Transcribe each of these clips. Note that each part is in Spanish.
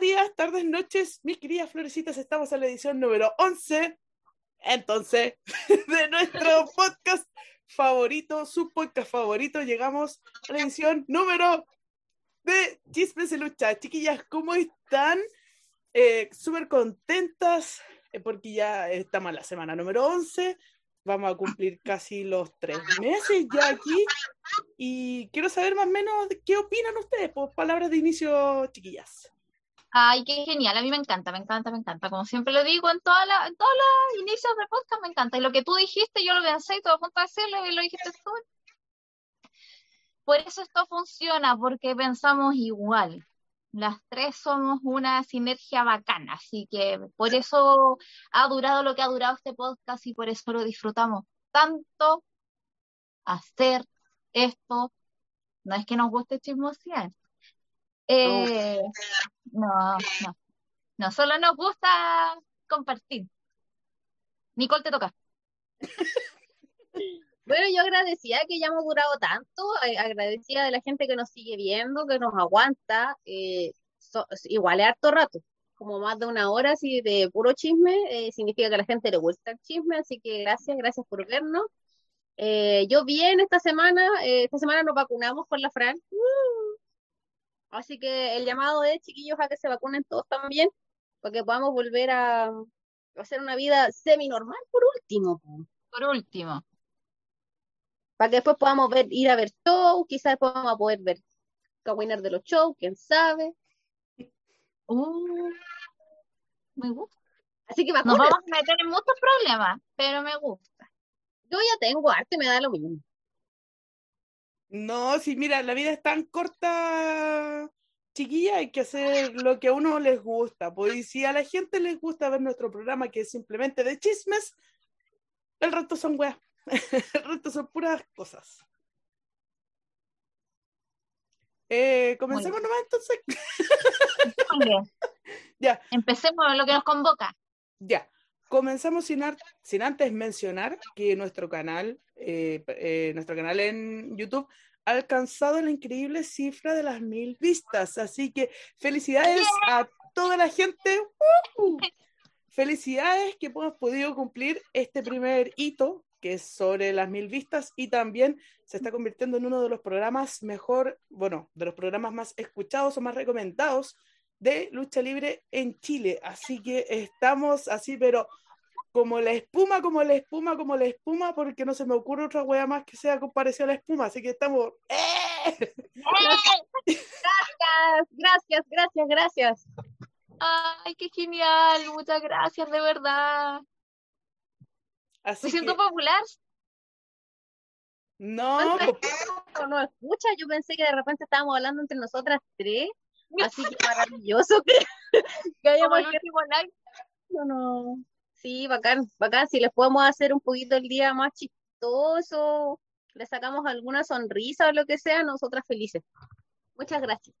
Días, tardes, noches, mis queridas florecitas. Estamos en la edición número 11, entonces, de nuestro podcast favorito, su podcast favorito. Llegamos a la edición número de Chismes de Lucha. Chiquillas, ¿cómo están? Eh, Súper contentas eh, porque ya estamos en la semana número 11. Vamos a cumplir casi los tres meses ya aquí. Y quiero saber más o menos qué opinan ustedes, por palabras de inicio, chiquillas. Ay, qué genial, a mí me encanta, me encanta, me encanta. Como siempre lo digo en, toda la, en todos los inicios del podcast, me encanta. Y lo que tú dijiste, yo lo pensé y todo a punto de decirlo y lo dijiste tú. Por eso esto funciona, porque pensamos igual. Las tres somos una sinergia bacana, así que por eso ha durado lo que ha durado este podcast y por eso lo disfrutamos tanto hacer esto. No es que nos guste chismosear, eh, no, no. No, solo nos gusta compartir. Nicole, te toca. Bueno, yo agradecía que ya hemos durado tanto, eh, agradecía de la gente que nos sigue viendo, que nos aguanta, eh, igual es harto rato, como más de una hora así de puro chisme, eh, significa que a la gente le gusta el chisme, así que gracias, gracias por vernos. yo bien esta semana, esta semana nos vacunamos con la Fran, Así que el llamado es, chiquillos, a que se vacunen todos también, para que podamos volver a, hacer una vida semi-normal por último. Por último. Para que después podamos ver, ir a ver shows, quizás podamos poder ver Cawinar de los shows, quién sabe. Uh, me gusta. Así que Nos vamos a meter en muchos problemas, pero me gusta. Yo ya tengo arte, me da lo mismo. No, sí, mira, la vida es tan corta, chiquilla, hay que hacer lo que a uno les gusta. Pues si a la gente les gusta ver nuestro programa, que es simplemente de chismes, el resto son weas. el resto son puras cosas. Eh, comencemos nomás entonces. ya. Empecemos lo que nos convoca. Ya. Comenzamos sin, sin antes mencionar que nuestro canal, eh, eh, nuestro canal en YouTube ha alcanzado la increíble cifra de las mil vistas. Así que felicidades a toda la gente. Felicidades que hemos podido cumplir este primer hito, que es sobre las mil vistas, y también se está convirtiendo en uno de los programas mejor, bueno, de los programas más escuchados o más recomendados de lucha libre en Chile. Así que estamos así, pero como la espuma, como la espuma, como la espuma, porque no se me ocurre otra wea más que sea parecido a la espuma. Así que estamos. ¡Eh! Gracias, gracias, gracias, gracias. Ay, qué genial. Muchas gracias, de verdad. Así me siento popular. No, no, no escucha. Yo pensé que de repente estábamos hablando entre nosotras tres. Así que maravilloso que, que hayamos no, no. Sí, bacán, bacán. Si les podemos hacer un poquito el día más chistoso, le sacamos alguna sonrisa o lo que sea, nosotras felices. Muchas gracias.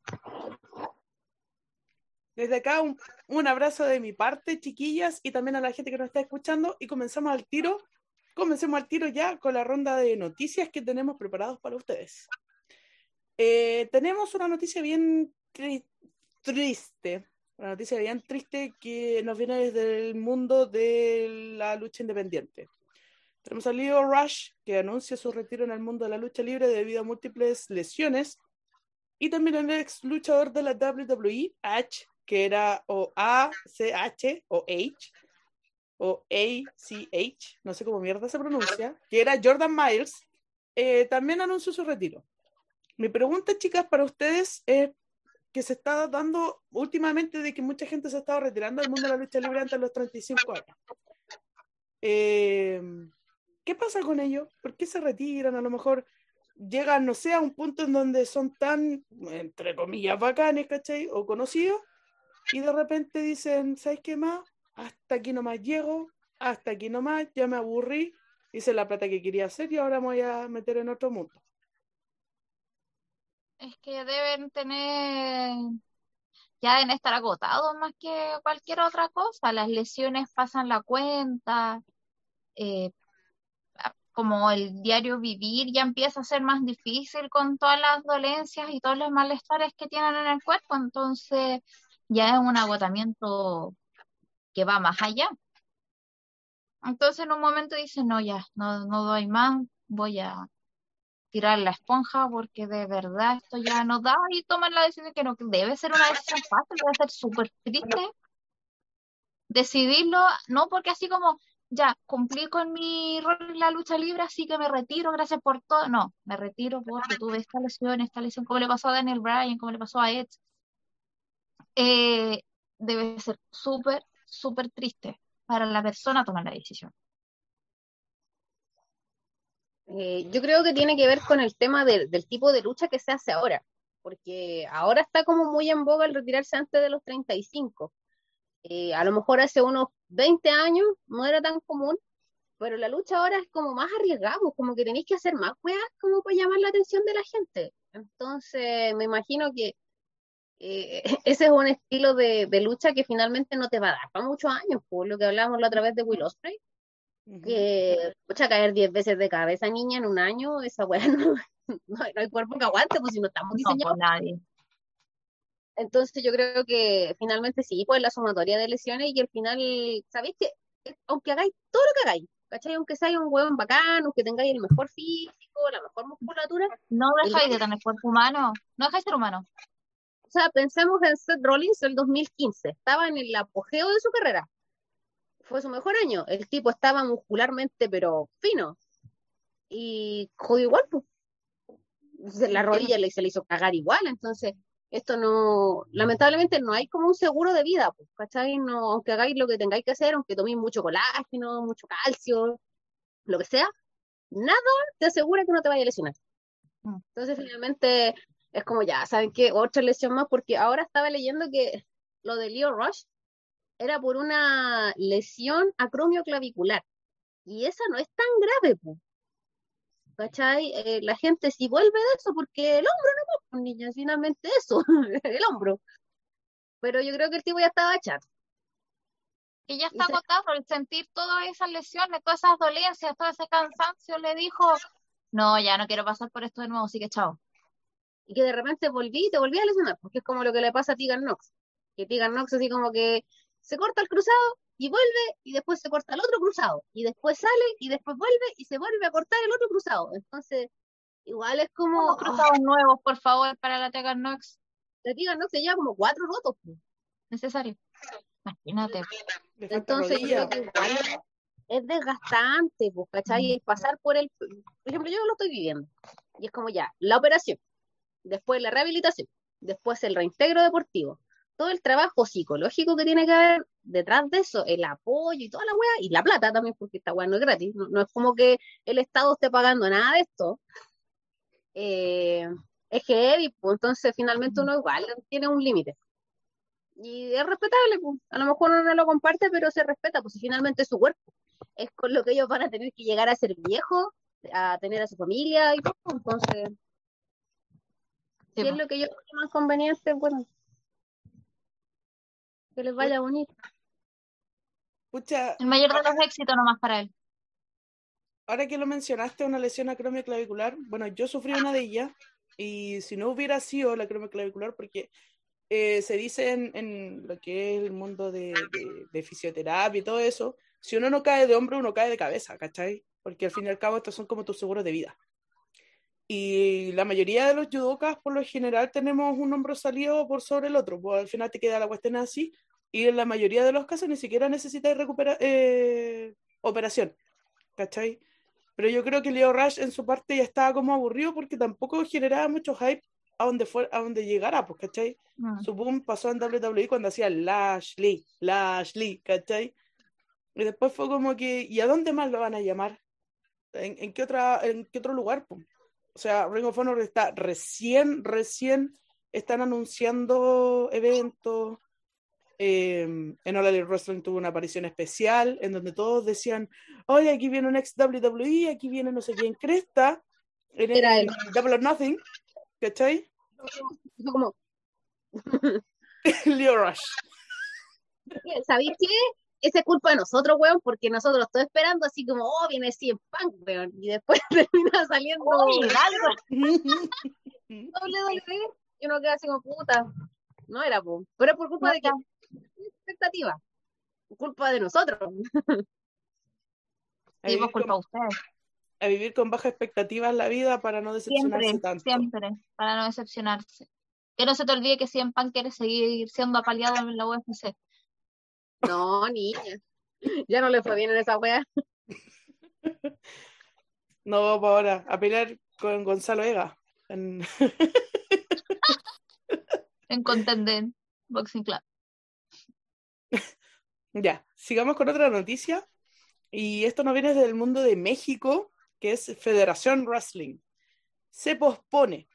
Desde acá un, un, abrazo de mi parte, chiquillas, y también a la gente que nos está escuchando. Y comenzamos al tiro, comencemos al tiro ya con la ronda de noticias que tenemos preparados para ustedes. Eh, tenemos una noticia bien triste, una noticia bien triste que nos viene desde el mundo de la lucha independiente. Tenemos a Leo Rush, que anuncia su retiro en el mundo de la lucha libre debido a múltiples lesiones. Y también el ex luchador de la WWE, H, que era o ACH o H, o ACH, no sé cómo mierda se pronuncia, que era Jordan Miles, eh, también anunció su retiro. Mi pregunta, chicas, para ustedes es que se está dando últimamente de que mucha gente se ha estado retirando del mundo de la lucha libre antes de los 35 años. Eh, ¿Qué pasa con ellos? ¿Por qué se retiran? A lo mejor llegan, no sé, a un punto en donde son tan, entre comillas, bacanes, ¿cachai? O conocidos, y de repente dicen, ¿sabes qué más? Hasta aquí nomás llego, hasta aquí nomás, ya me aburrí, hice la plata que quería hacer y ahora me voy a meter en otro mundo es que deben tener, ya deben estar agotados más que cualquier otra cosa. Las lesiones pasan la cuenta, eh, como el diario vivir ya empieza a ser más difícil con todas las dolencias y todos los malestares que tienen en el cuerpo. Entonces, ya es un agotamiento que va más allá. Entonces en un momento dice, no, ya, no, no doy más, voy a tirar la esponja porque de verdad esto ya no da y toman la decisión que no debe ser una decisión fácil, debe ser súper triste decidirlo, no porque así como ya cumplí con mi rol en la lucha libre, así que me retiro, gracias por todo. No, me retiro porque tuve esta lesión, esta lesión, como le pasó a Daniel Bryan, como le pasó a Edge. Eh, debe ser súper, súper triste para la persona tomar la decisión. Eh, yo creo que tiene que ver con el tema del tipo de lucha que se hace ahora, porque ahora está como muy en boga el retirarse antes de los 35. Eh, a lo mejor hace unos 20 años no era tan común, pero la lucha ahora es como más arriesgamos, como que tenéis que hacer más weas como para llamar la atención de la gente. Entonces, me imagino que eh, ese es un estilo de, lucha que finalmente no te va a dar para muchos años, por lo que hablábamos la otra vez de Will Que pucha caer 10 veces de cabeza niña en un año, esa wea no, no, hay cuerpo que aguante, pues si no estamos diseñados. No, nadie. Entonces yo creo que finalmente sí, pues la sumatoria de lesiones y al final, ¿sabéis que aunque hagáis todo lo que hagáis, ¿cachai? Aunque seáis un hueón bacano, aunque tengáis el mejor físico, la mejor musculatura. No dejáis de tener cuerpo humano, no dejáis de ser humano. O sea, pensemos en Seth Rollins el 2015, estaba en el apogeo de su carrera. Fue su mejor año. El tipo estaba muscularmente, pero fino. Y jodió igual, pues. La rodilla le, se le hizo cagar igual, entonces esto no, lamentablemente no hay como un seguro de vida, pues, ¿cachai? No, aunque hagáis lo que tengáis que hacer, aunque toméis mucho colágeno, mucho calcio, lo que sea, nada te asegura que no te vaya a lesionar. Mm. Entonces, finalmente, es como ya, ¿saben qué? Otra lesión más, porque ahora estaba leyendo que lo de Leo Rush era por una lesión acromioclavicular. Y esa no es tan grave, pues. ¿cachai? Eh, la gente si vuelve de eso porque el hombro no pues, niña, finalmente eso, el hombro. Pero yo creo que el tipo ya estaba chato. Y ya está agotado por sentir todas esas lesiones, todas esas dolencias, todo ese cansancio, le dijo, no, ya no quiero pasar por esto de nuevo, así que chao. Y que de repente volví te volví a lesionar, porque es como lo que le pasa a Tigan Nox. Que Tigan Nox así como que se corta el cruzado y vuelve y después se corta el otro cruzado y después sale y después vuelve y se vuelve a cortar el otro cruzado. Entonces, igual es como... cruzados nuevos, por favor, para la Tegan Nox. La Tegan Nox se lleva como cuatro rotos. Necesario. Imagínate. Entonces, igual es desgastante, pues, ¿cachai? Mm. Pasar por el... Por ejemplo, yo lo estoy viviendo. Y es como ya, la operación, después la rehabilitación, después el reintegro deportivo, todo el trabajo psicológico que tiene que haber detrás de eso, el apoyo y toda la weá, y la plata también, porque esta weá no es gratis, no, es como que el Estado esté pagando nada de esto. Eh, es heavy, pues entonces finalmente uno igual tiene un límite. Y es respetable, pues. a lo mejor uno no lo comparte, pero se respeta, pues si finalmente es su cuerpo. Es con lo que ellos van a tener que llegar a ser viejos, a tener a su familia y todo, entonces... si es lo que yo creo más conveniente, bueno, que les vaya bonito. el mayor de los éxitos nomás para él. Ahora que lo mencionaste, una lesión acromioclavicular, bueno, yo sufrí una de ellas y si no hubiera sido la acromioclavicular, porque eh, se dice en, lo que es el mundo de, fisioterapia y todo eso, si uno no cae de hombro, uno cae de cabeza, ¿cachai? Porque al fin y al cabo estos son como tus seguros de vida. Y la mayoría de los judokas, por lo general, tenemos un hombro salido por sobre el otro, pues al final te queda la cuestión así, y en la mayoría de los casos ni siquiera necesitas recuperar eh, operación, ¿cachai? Pero yo creo que Leo Rush en su parte ya estaba como aburrido porque tampoco generaba mucho hype a donde, fue, a donde llegara, pues, ¿cachai? Mm. Su boom pasó en WWE cuando hacía Lashley, Lashley, ¿cachai? Y después fue como que, ¿y a dónde más lo van a llamar? ¿En, en qué, otra, en qué otro lugar? Pues? O sea, Ring of Honor está recién, recién están anunciando eventos. Eh, en All Elite Wrestling tuvo una aparición especial en donde todos decían, oye, aquí viene un ex WWE, aquí viene no sé quién cresta, en el, Double or Nothing, ¿cachai? Como... Leo Rush. ¿Sabéis qué? Esa es culpa de nosotros, weón, porque nosotros estoy esperando así como, oh, viene en Punk, weón, y después termina saliendo algo. doble doble y uno queda así como puta. no era, po. pero es por culpa No de que expectativa, culpa de nosotros. A vivir, por culpa con, de ustedes. a vivir con baja expectativa en la vida para no decepcionarse Siempre, tanto. siempre, para no decepcionarse. Que no se te olvide que Cien Pan quiere seguir siendo apaleado en la UFC. No, niña, ya no le fue bien en esa wea. No vamos ahora a pelear con Gonzalo Ega. en- En Contendent Boxing Club. Ya, sigamos con otra noticia. Y esto nos viene del mundo de México, que es Federación Wrestling. Se pospone.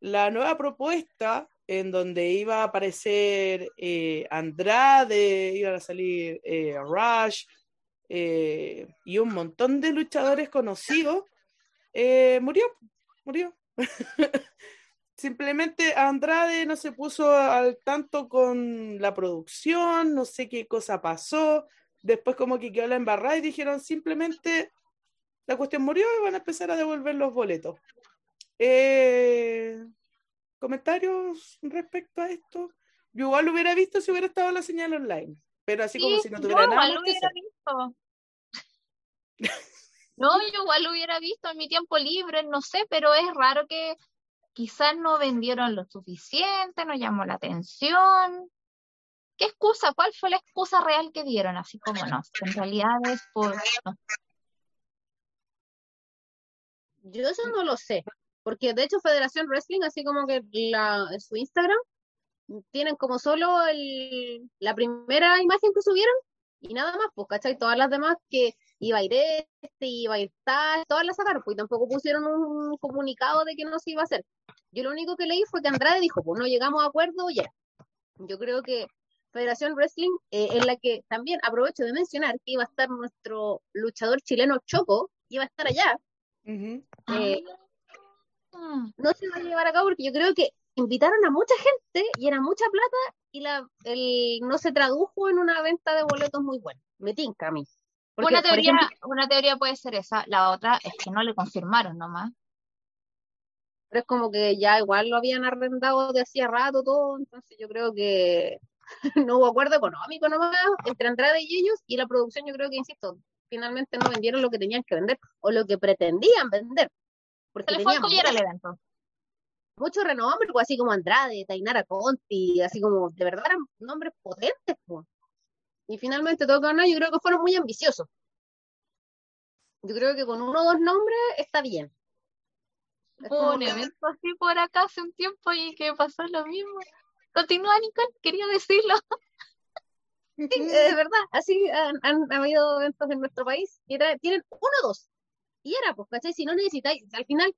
La nueva propuesta en donde iba a aparecer eh, Andrade, iban a salir eh, Rush eh, y un montón de luchadores conocidos, murió, murió. Simplemente Andrade no se puso al tanto con la producción, no sé qué cosa pasó. Después como que quedó la embarrada y dijeron simplemente la cuestión murió y van a empezar a devolver los boletos. Eh, ¿Comentarios respecto a esto? Yo igual lo hubiera visto si hubiera estado la señal online, pero así como si no yo tuviera nada igual lo hubiera hacer. visto. No, yo igual lo hubiera visto en mi tiempo libre, no sé, pero es raro que quizás no vendieron lo suficiente, no llamó la atención. ¿Qué excusa? ¿Cuál fue la excusa real que dieron? Así como no, en realidad es por... no. Yo eso no lo sé, porque de hecho Federación Wrestling, así como que la, su Instagram, tienen como solo el, la primera imagen que subieron y nada más, pues, ¿cachai? Todas las demás que iba a ir este, iba a ir tal, todas las sacaron, pues y tampoco pusieron un comunicado de que no se iba a hacer. Yo lo único que leí fue que Andrade dijo, pues no llegamos a acuerdo, ya. Yo creo que Federación Wrestling, eh, en la que también aprovecho de mencionar que iba a estar nuestro luchador chileno Choco, iba a estar allá, eh, Mm, no se va a llevar a cabo porque yo creo que invitaron a mucha gente y era mucha plata y la, el, no se tradujo en una venta de boletos muy buena. Me tinca a mí. Porque, Una teoría, ejemplo, una teoría puede ser esa, la otra es que no le confirmaron nomás. pero es como que ya igual lo habían arrendado de hacía rato todo, entonces yo creo que no hubo acuerdo económico nomás entre Andrade y ellos y la producción yo creo que, insisto, finalmente no vendieron lo que tenían que vender o lo que pretendían vender. Porque al mucho, evento. mucho renombre, pues, así como Andrade, Tainara Conti, así como de verdad eran nombres potentes. pues. Y finalmente todo ganó, yo creo que fueron muy ambiciosos. Yo creo que con uno o dos nombres está bien. Es Hubo un evento así por acá hace un tiempo y que pasó lo mismo. Continúa, Nicole, quería decirlo. Sí, de verdad, así han, han habido eventos en nuestro país que tienen uno o dos. Y era, pues, ¿cachai? Si no necesitáis, al final,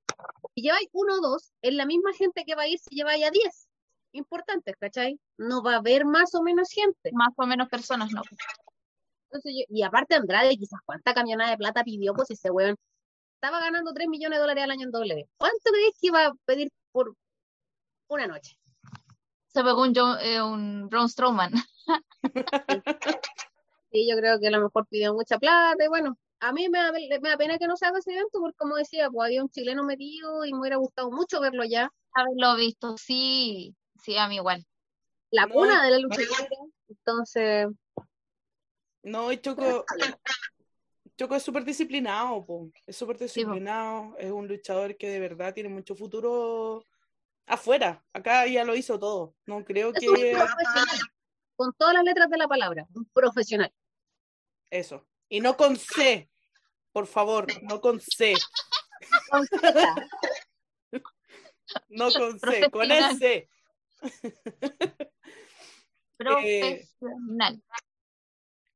si lleváis uno o dos, es la misma gente que va a ir si lleváis a diez. Importantes, ¿cachai? No va a haber más o menos gente. Más o menos personas, no. Entonces yo- y aparte Andrade, quizás cuánta camionada de plata pidió, pues ese weón estaba ganando 3 millones de dólares al año en W. ¿Cuánto creéis que iba a pedir por una noche? Se pegó un, Jo- eh, un Braun Strowman. Sí, yo creo que a lo mejor pidió mucha plata y bueno, a mí me da, me da pena que no se haga ese evento porque como decía, pues había un chileno metido y me hubiera gustado mucho verlo ya. Haberlo visto, sí, sí, a mí igual. La No, cuna de la no. lucha libre. Entonces, No, y Choco, Choco es súper disciplinado, po. Es súper disciplinado, es un luchador que de verdad tiene mucho futuro afuera. Acá ya lo hizo todo. No creo es un que profesional, con todas las letras de la palabra, un profesional. eso. Y no con C, por favor, no con C, no con C, con. S. Profesional.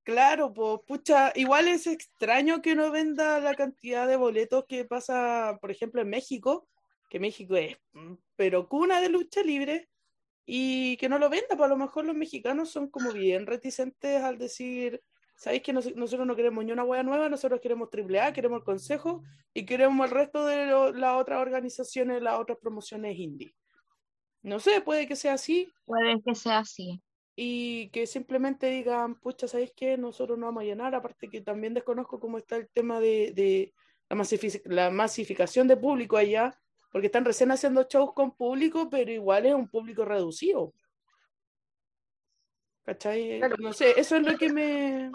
Claro, pues, pucha, igual es extraño que no venda la cantidad de boletos que pasa, por ejemplo, en México, que México es, mm, pero cuna de lucha libre, y que no lo venda, pues a lo mejor los mexicanos son como bien reticentes al decir, ¿sabéis que nos- nosotros no queremos ni una hueá nueva, nosotros queremos AAA, queremos el consejo y queremos el resto de lo- las otras organizaciones, las otras promociones indie? No sé, puede que sea así, Puede que sea así. y que simplemente digan, pucha, ¿sabéis qué? Nosotros no vamos a llenar, aparte que también desconozco cómo está el tema de, de la, masific- la masificación de público allá, porque están recién haciendo shows con público, pero igual es un público reducido. ¿Cachai? Claro. No sé, eso es lo que me...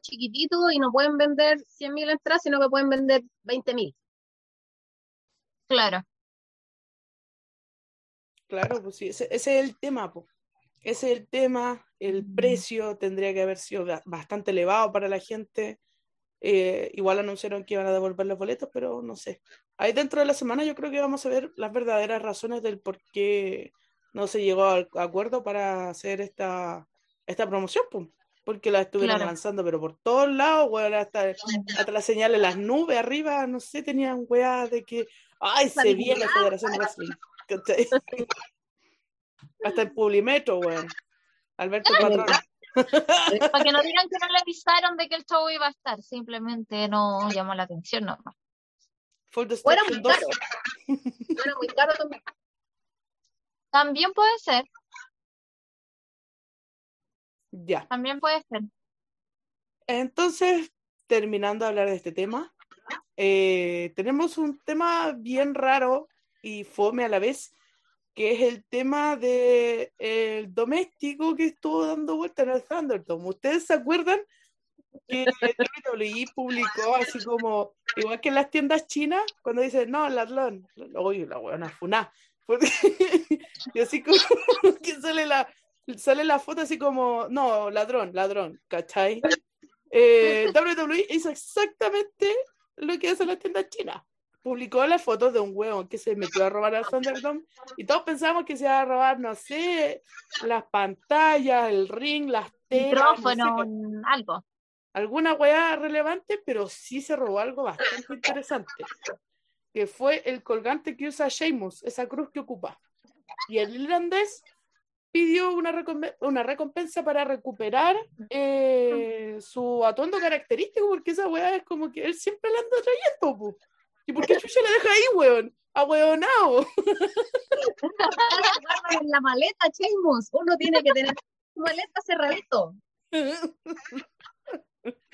Chiquitito y no pueden vender 100.000 entradas, sino que pueden vender 20.000. Claro. Claro, pues sí, ese, ese es el tema, po. Ese es el tema, el Mm. precio tendría que haber sido ba- bastante elevado para la gente. Eh, igual anunciaron que iban a devolver los boletos, pero no sé. Ahí dentro de la semana yo creo que vamos a ver las verdaderas razones del por qué no se llegó al acuerdo para hacer esta, esta promoción, po. Porque la estuvieron Claro. lanzando, pero por todos lados, weón, hasta, hasta la señal en las nubes arriba, no sé, tenían weas de que, ay, se viene la Federación de Wrestling. Hasta el Publimetro, weón. Alberto Patrón. Para que no digan que no le avisaron de que el show iba a estar, simplemente no llamó la atención nomás. Full O era Destruction muy 2. caro. O era muy caro también. También puede ser, Ya. también puede ser. Entonces, terminando de hablar de este tema, eh, tenemos un tema bien raro y fome a la vez, que es el tema de el doméstico que estuvo dando vuelta en el Thunderdome. ¿Ustedes se acuerdan que WWE publicó así como, igual que en las tiendas chinas, cuando dicen, no, ladrón, oye, la buena funá. Porque- y así como que sale la, sale la foto así como, no, ladrón, ladrón, ¿cachai? Eh, WWE hizo exactamente lo que hace las tiendas chinas. Publicó las fotos de un hueón que se metió a robar al Thunderdome y todos pensamos que se iba a robar, no sé, las pantallas, el ring, las telas, no sé, Micrófono, algo. alguna weá relevante, pero sí se robó algo bastante interesante, que fue el colgante que usa Sheamus, esa cruz que ocupa. Y el irlandés pidió una, una recompensa para recuperar eh, su atuendo característico, porque esa weá es como que él siempre la anda trayendo, po. ¿Y por qué Chucha la deja ahí, weón? ¡Ahueonao! Guarda en la maleta, Sheamus. Uno tiene que tener su maleta cerradito.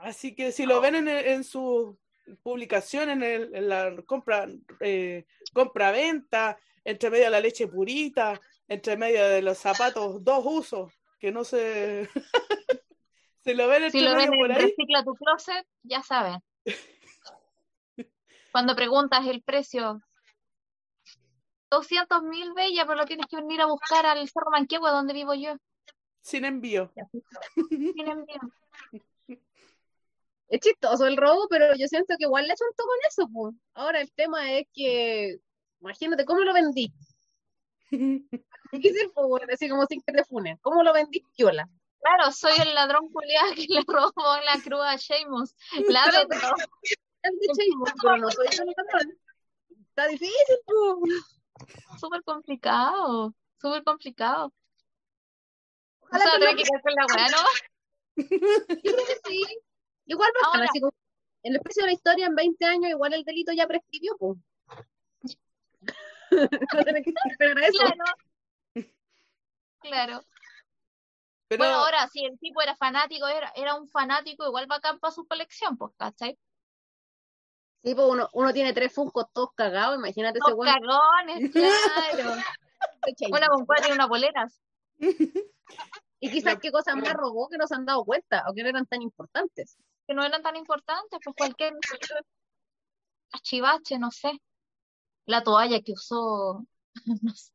Así que si lo ven en, en su publicación, en, el- en la compra, eh, compra-venta, entre medio de la leche purita, entre medio de los zapatos dos usos, que no se... se lo ven Si lo ven por en ahí. Recicla tu Closet, ya saben. Cuando preguntas el precio, 200 mil bella, pero lo tienes que venir a buscar al Cerro Manquehue, donde vivo yo. Sin envío. Sin envío. Es chistoso el robo, pero yo siento que igual le achuntó con eso, pues. Ahora el tema es que, imagínate, ¿cómo lo vendí? Difícil, pues, así como sin que te funen. ¿Cómo lo vendí, Kiola? Claro, soy el ladrón culiado que le robó la cruz a Sheamus. La Claro, vendo. Es de Sheamus, pero no soy el ladrón. Está difícil, pues. Súper complicado. Súper complicado. O Ojalá sea, que no- que con la weá, ¿no? Yo creo que sí. Igual bacán, Ahora. así como en el precio de la historia en 20 años, igual el delito ya prescribió, pues. no tenés que esperar a eso. Claro. Claro. Pero Bueno, ahora, si el tipo era fanático, era, era un fanático igual bacán para su colección, pues, ¿cachai? Sí, pues uno, uno tiene tres funcos todos cagados, imagínate ese weón. cagones, claro. Una con cuatro y una boleras. Y quizás qué cosas más robó que no se han dado cuenta o que no eran tan importantes. Que no eran tan importantes, pues cualquier cachivache, no sé. La toalla que usó, no sé.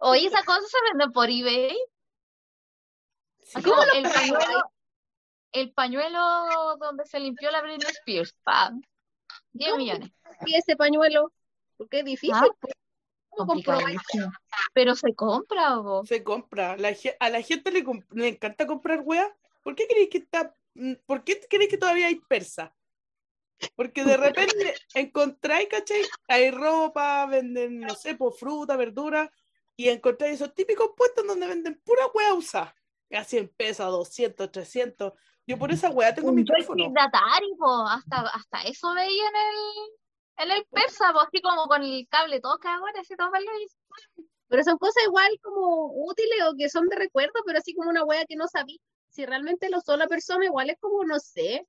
Oye, esa cosa se vende por eBay. Así ¿Cómo como el pañuelo, el pañuelo donde se limpió la Britney Spears, ¡pam! 10 ¿Cómo? millones. Y ese pañuelo, porque es difícil. Ah, pues. Pero se compra, vos. se compra. La a la gente le, le encanta comprar weas. ¿Por qué creéis que está, mm, por qué creéis que todavía hay persa? Porque de repente encontráis, ¿cachai? Hay ropa, venden, no sé, por fruta, verdura, y encontráis esos típicos puestos donde venden pura wea usada. A 100 pesos, a 200, 300. Yo por esa wea tengo Atari, po. Hasta, hasta eso veía en el, en el persa, po, así como con el cable todo cagón, así todo malo. Pero son cosas igual como útiles o que son de recuerdo, pero así como una wea que no sabía. Si realmente lo usó la persona, igual es como, no sé.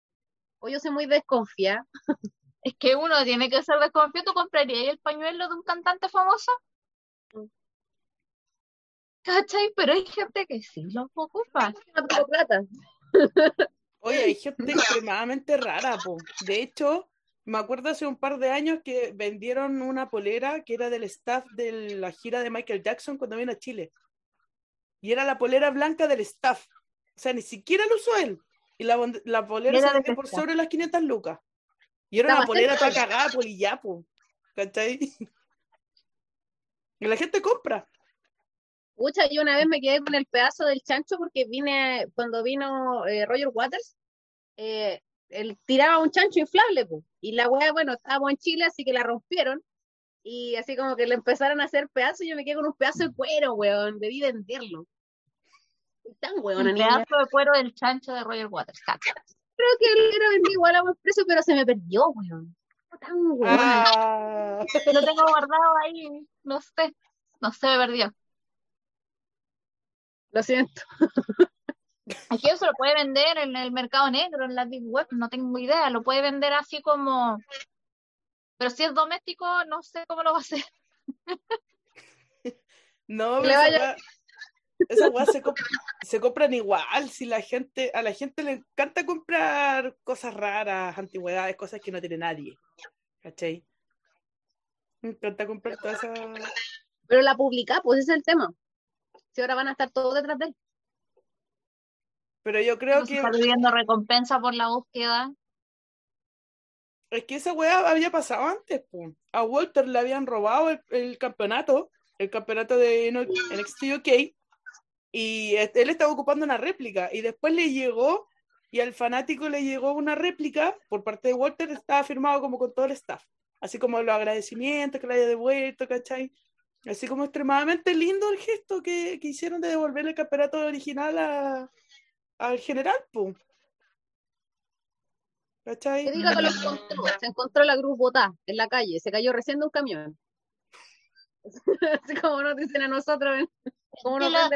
O yo soy muy desconfiada. Es que uno tiene que ser desconfiado. ¿Tú comprarías el pañuelo de un cantante famoso? ¿Cachai? Pero hay gente que sí los ocupa. No tengo plata. Oye, hay gente extremadamente rara, po. De hecho, me acuerdo hace un par de años que vendieron una polera que era del staff de la gira de Michael Jackson cuando vino a Chile. Y era la polera blanca del staff. O sea, ni siquiera lo usó él. Y la, la polera Era se por sobre las 500 lucas. Y era Estaba una polera toda cagada, polillapo. ¿Cachai? Y la gente compra. Pucha, yo una vez me quedé con el pedazo del chancho porque vine, cuando vino eh, Roger Waters, eh, él tiraba un chancho inflable, po. Y la weá, bueno, estábamos en Chile, así que la rompieron. Y así como que le empezaron a hacer pedazos, y yo me quedé con un pedazo de cuero, weón. Debí venderlo. Tan weona, Un niña. pedazo de cuero del chancho de Roger Waters. Creo que lo hubiera vendido igual a buen precio, pero se me perdió, weón. Tan. Ah, Lo tengo guardado ahí. No sé. No sé, me perdió. Lo siento. Que eso lo puede vender en el mercado negro, en la deep web, no tengo idea. Lo puede vender así como. Pero si es doméstico, no sé cómo lo va a hacer. no, le vaya- esas weas se, comp- se compran igual. Si la gente, a la gente le encanta comprar cosas raras, antigüedades, cosas que no tiene nadie. ¿Cachai? Me encanta comprar todas esas. Pero la publica, pues ese es el tema. Si ahora van a estar todos detrás de él. Pero yo creo que está pidiendo recompensa por la búsqueda. es que esa weá había pasado antes, po. A Walter le habían robado el, el campeonato, el campeonato de NXT UK, y él estaba ocupando una réplica, y después le llegó, y al fanático le llegó una réplica por parte de Walter, estaba firmado como con todo el staff, así como los agradecimientos que le haya devuelto, ¿cachai? Así como extremadamente lindo el gesto que, que hicieron de devolverle el campeonato original al general, po. ¿Cachai? Se encontró la cruz botada en la calle. Se cayó recién de un camión. Así como nos dicen a nosotros. ¿eh? Como nos lo, la-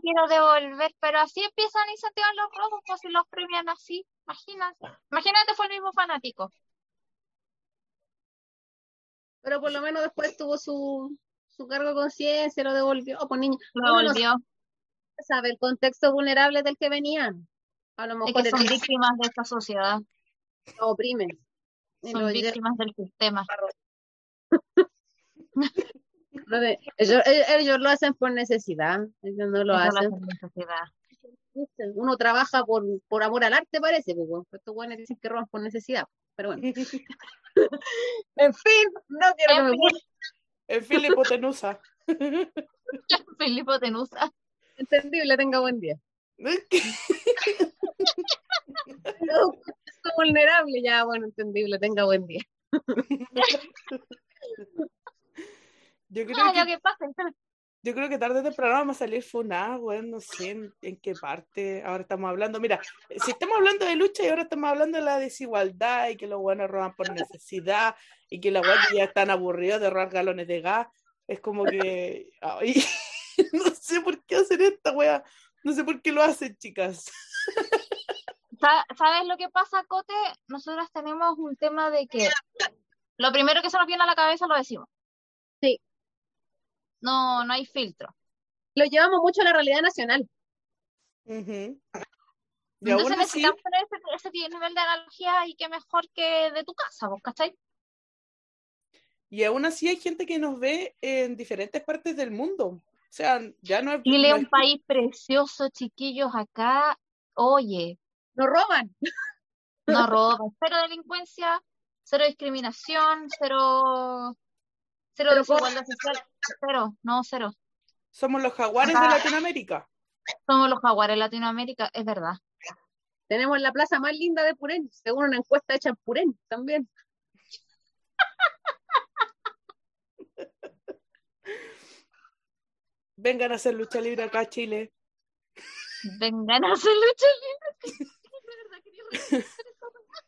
quiero devolver, pero así empiezan a incentivar los robos, pues si los premian así. Imagínate. Imagínate, fue el mismo fanático. Pero por lo menos después tuvo su, su cargo de conciencia, lo devolvió. Pues niño, Lo no devolvió. sabe el contexto vulnerable del que venían. A lo Es mejor que son víctimas de esta sociedad. lo oprimen. Son víctimas del sistema. Lo de- ellos, ellos- ellos lo hacen por necesidad, ellos no lo lo hacen. hace la sociedad. Uno trabaja por, por amor al arte, parece, pues, estos buenos dicen que roban por necesidad, pero bueno. En fin, no quiero que En me fin. burlen, En fin, la hipotenusa. Filipo Tenusa. entendible, tenga buen día. No, vulnerable, ya, bueno, entendible, tenga buen día. Yo creo Ah, que lo que pasa. Yo creo que tarde o temprano vamos a salir funada, weón, no sé en, en qué parte. Ahora estamos hablando, mira, si estamos hablando de lucha y ahora estamos hablando de la desigualdad y que los buenos roban por necesidad y que la weón ya están aburridos de robar galones de gas, es como que, ay, no sé por qué hacen esta weá, no sé por qué lo hacen, chicas. Sa- ¿Sabes lo que pasa, Cote? Nosotras tenemos un tema de que lo primero que se nos viene a la cabeza lo decimos. No, no hay filtro. Lo llevamos mucho a la realidad nacional. Aún Entonces así, necesitamos tener ese, ese nivel de analogía y qué mejor que de tu casa, ¿vos cachai? y aún así hay gente que nos ve en diferentes partes del mundo. O sea, ya no es, Chile es un país precioso, chiquillos, acá. Oye, Nos roban. no roban, cero delincuencia, cero discriminación, cero, cero desigualdad social, cero, no, cero. somos los jaguares de Ajá. Latinoamérica. Somos los jaguares de Latinoamérica, es verdad. Tenemos la plaza más linda de Purén, según una encuesta hecha en Purén también. Vengan a hacer lucha libre acá a Chile. Vengan a hacer lucha libre. De verdad, quería reconocer esa weá.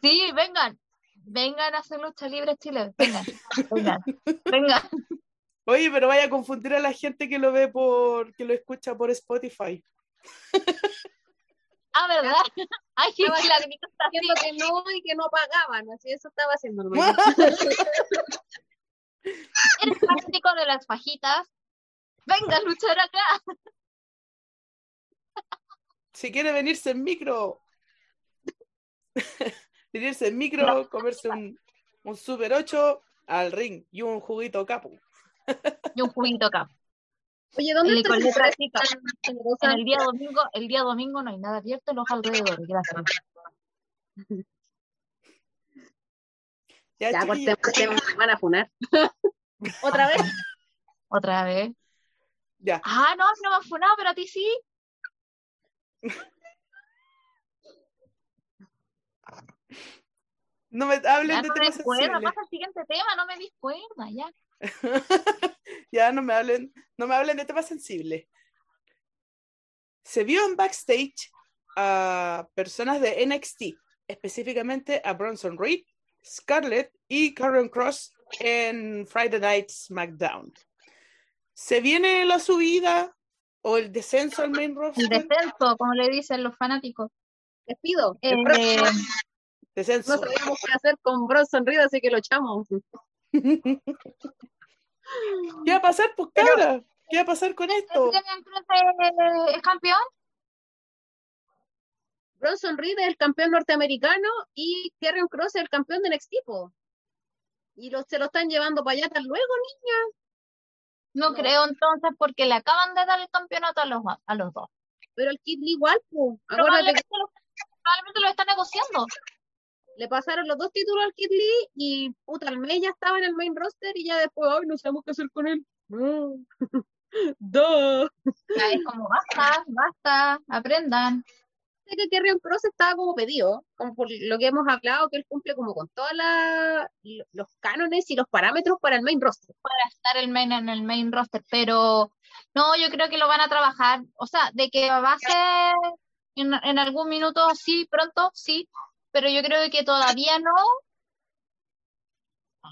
Sí, vengan. Vengan a hacer lucha libre Chile. Vengan, vengan, vengan. Oye, pero vaya a confundir a la gente que lo ve por, que lo escucha por Spotify. Ah, ¿verdad? Ay, sí, Estaba la. Diciendo que no y que no pagaban, así eso estaba haciendo. el Eres fanático de las fajitas. Venga a luchar acá. Si quiere venirse en micro, venirse en micro, comerse un, un Super 8 al ring y un juguito capo. Y un juguito acá. Oye, ¿dónde Y está chicas. generosa? En el día domingo, el día domingo no hay nada abierto en los alrededores. Gracias. Ya, Ya, cortemos, cortemos, van a funar. ¿Otra vez? Otra vez. ya. Ah, no, no me han funado, pero a ti sí. No me hablen Ya de no me temas sensibles. Pasa al siguiente tema, no me discuerda, ya. ya no me hablen, no me hablen de temas sensibles. Se vio en backstage a personas de NXT, específicamente a Bronson Reed, Scarlett y Karen Cross en Friday Night SmackDown. Se viene la subida o el descenso al main El roster. descenso, como le dicen los fanáticos. Despido. Eh, El próximo Descenso. no sabíamos qué hacer con Bronson Reed, así que lo echamos. ¿Qué va a pasar, pues cabra? ¿Qué va a pasar con esto? Es- es campeón? Bronson Reed es el campeón norteamericano y Karrion Cross es el campeón de NXT. po. Y los, se lo están llevando para allá tan luego, niña. No, No. creo entonces porque le acaban de dar el campeonato a los, a los dos. Pero el Kid Lee igual, que Probablemente lo, probablemente lo está negociando. le pasaron los dos títulos al Kid Lee y puta, el mes ya estaba en el main roster y ya después, ay, no sabemos qué hacer con él. No. Ya es como, basta, basta, aprendan. Sé que Karrion Cross estaba como pedido, como por lo que hemos hablado, que él cumple como con todos los cánones y los parámetros para el main roster. para estar el main en el main roster, pero no, yo creo que lo van a trabajar, o sea, de que va a ser en, en algún minuto, sí, pronto, sí, pero yo creo que todavía no,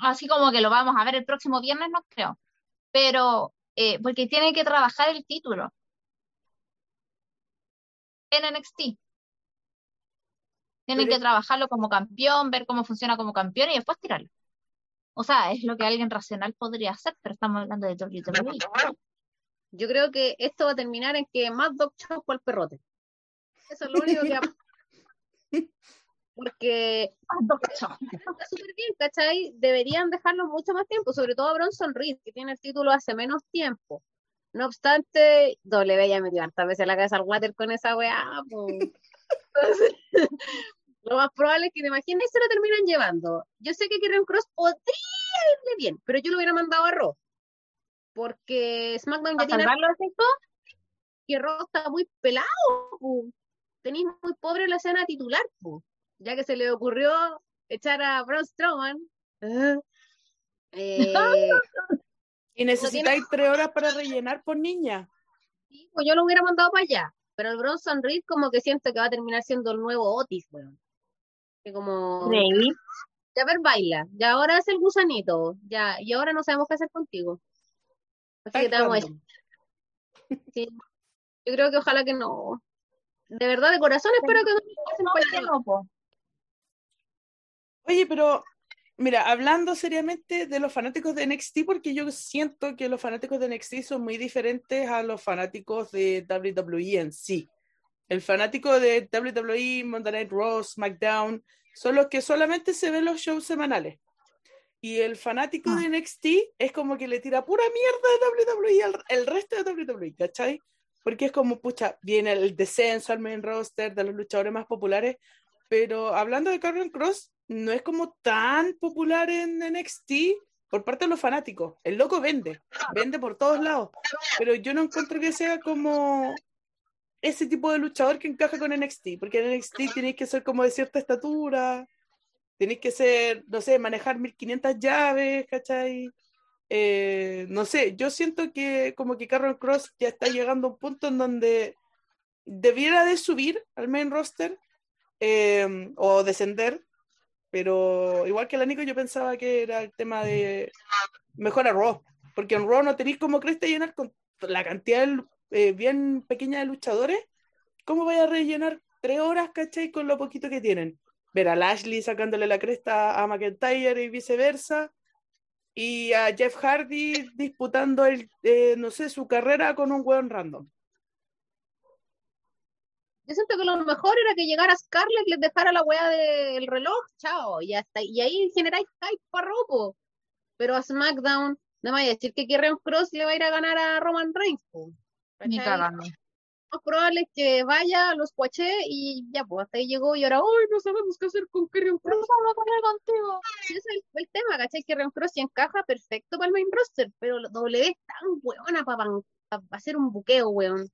así como que lo vamos a ver el próximo viernes, no creo, pero eh, porque tiene que trabajar el título en NXT. Tienen Pero- que trabajarlo como campeón, ver cómo funciona como campeón y después tirarlo. O sea, es lo que alguien racional podría hacer, pero estamos hablando de WWE. Yo creo que esto va a terminar en que Mad Dog chocó al perrote. Eso es lo único que. Porque está súper bien, ¿cachai? Deberían dejarlo mucho más tiempo, sobre todo a Bronson Reed, que tiene el título hace menos tiempo. No obstante, W ya metió hartas veces la cabeza al water con esa weá. Entonces, lo más probable es que te imagines se lo terminan llevando. Yo sé que Kieran Cross podría irle bien, pero yo lo hubiera mandado a Raw. Porque SmackDown ya ¿Para tiene que Raw está muy pelado. Tenéis muy pobre la escena titular, ya que se le ocurrió echar a Braun Strowman. Eh, Y necesitáis tres horas para rellenar por niña. sí, pues yo lo hubiera mandado para allá, pero el Bronson Reed como que siento que va a terminar siendo el nuevo Otis, weón. Que como, Creí. ya ver, baila, ya ahora es el gusanito, ya, y ahora no sabemos qué hacer contigo. Así que te vamos a Random. Sí. Yo creo que ojalá que no. De verdad, de corazón espero que no lo pasen No, para que allá. no, po. Oye, pero mira, hablando seriamente de los fanáticos de NXT, porque yo siento que los fanáticos de NXT son muy diferentes a los fanáticos de WWE en sí. El fanático de WWE, Monday Night Raw, SmackDown, son los que solamente se ven los shows semanales. Y el fanático Ah. de NXT es como que le tira pura mierda de WWE al el resto de WWE, ¿cachai? Porque es como, pucha, viene el descenso al main roster de los luchadores más populares, pero hablando de Karrion Cross, no es como tan popular en NXT por parte de los fanáticos. El loco vende, vende por todos lados, pero yo no encuentro que sea como ese tipo de luchador que encaja con NXT, porque en NXT tenéis que ser como de cierta estatura, tenéis que ser, no sé, manejar 1500 llaves, ¿cachai? Eh, no sé, yo siento que como que Carol Cross ya está llegando a un punto en donde debiera de subir al main roster eh, o descender, pero igual que el Nico yo pensaba que era el tema de mejor a Raw, porque en Raw no tenéis como cresta llenar con la cantidad eh, bien pequeña de luchadores, ¿cómo vaya a rellenar tres horas, ¿cachai? Con lo poquito que tienen. Ver a Lashley sacándole la cresta a McIntyre y viceversa. Y a Jeff Hardy disputando el, eh, no sé, su carrera con un weón random. Yo siento que lo mejor era que llegara Scarlett, les dejara la weá del reloj, chao, y, hasta, y ahí generáis hype para robo. Pero a SmackDown, no me vaya a decir que Kieran Cross le va a ir a ganar a Roman Reigns. Ni cagando. Lo más probable es que vaya, los cuaché y ya, pues hasta ahí llegó y ahora, ¡ay, no sabemos qué hacer con Kieran Cross! Vamos a poner contigo. Ese es el, el tema, ¿cachai? Kieran Cross sí encaja perfecto para el main roster, pero la W es tan weona para hacer un buqueo, weón.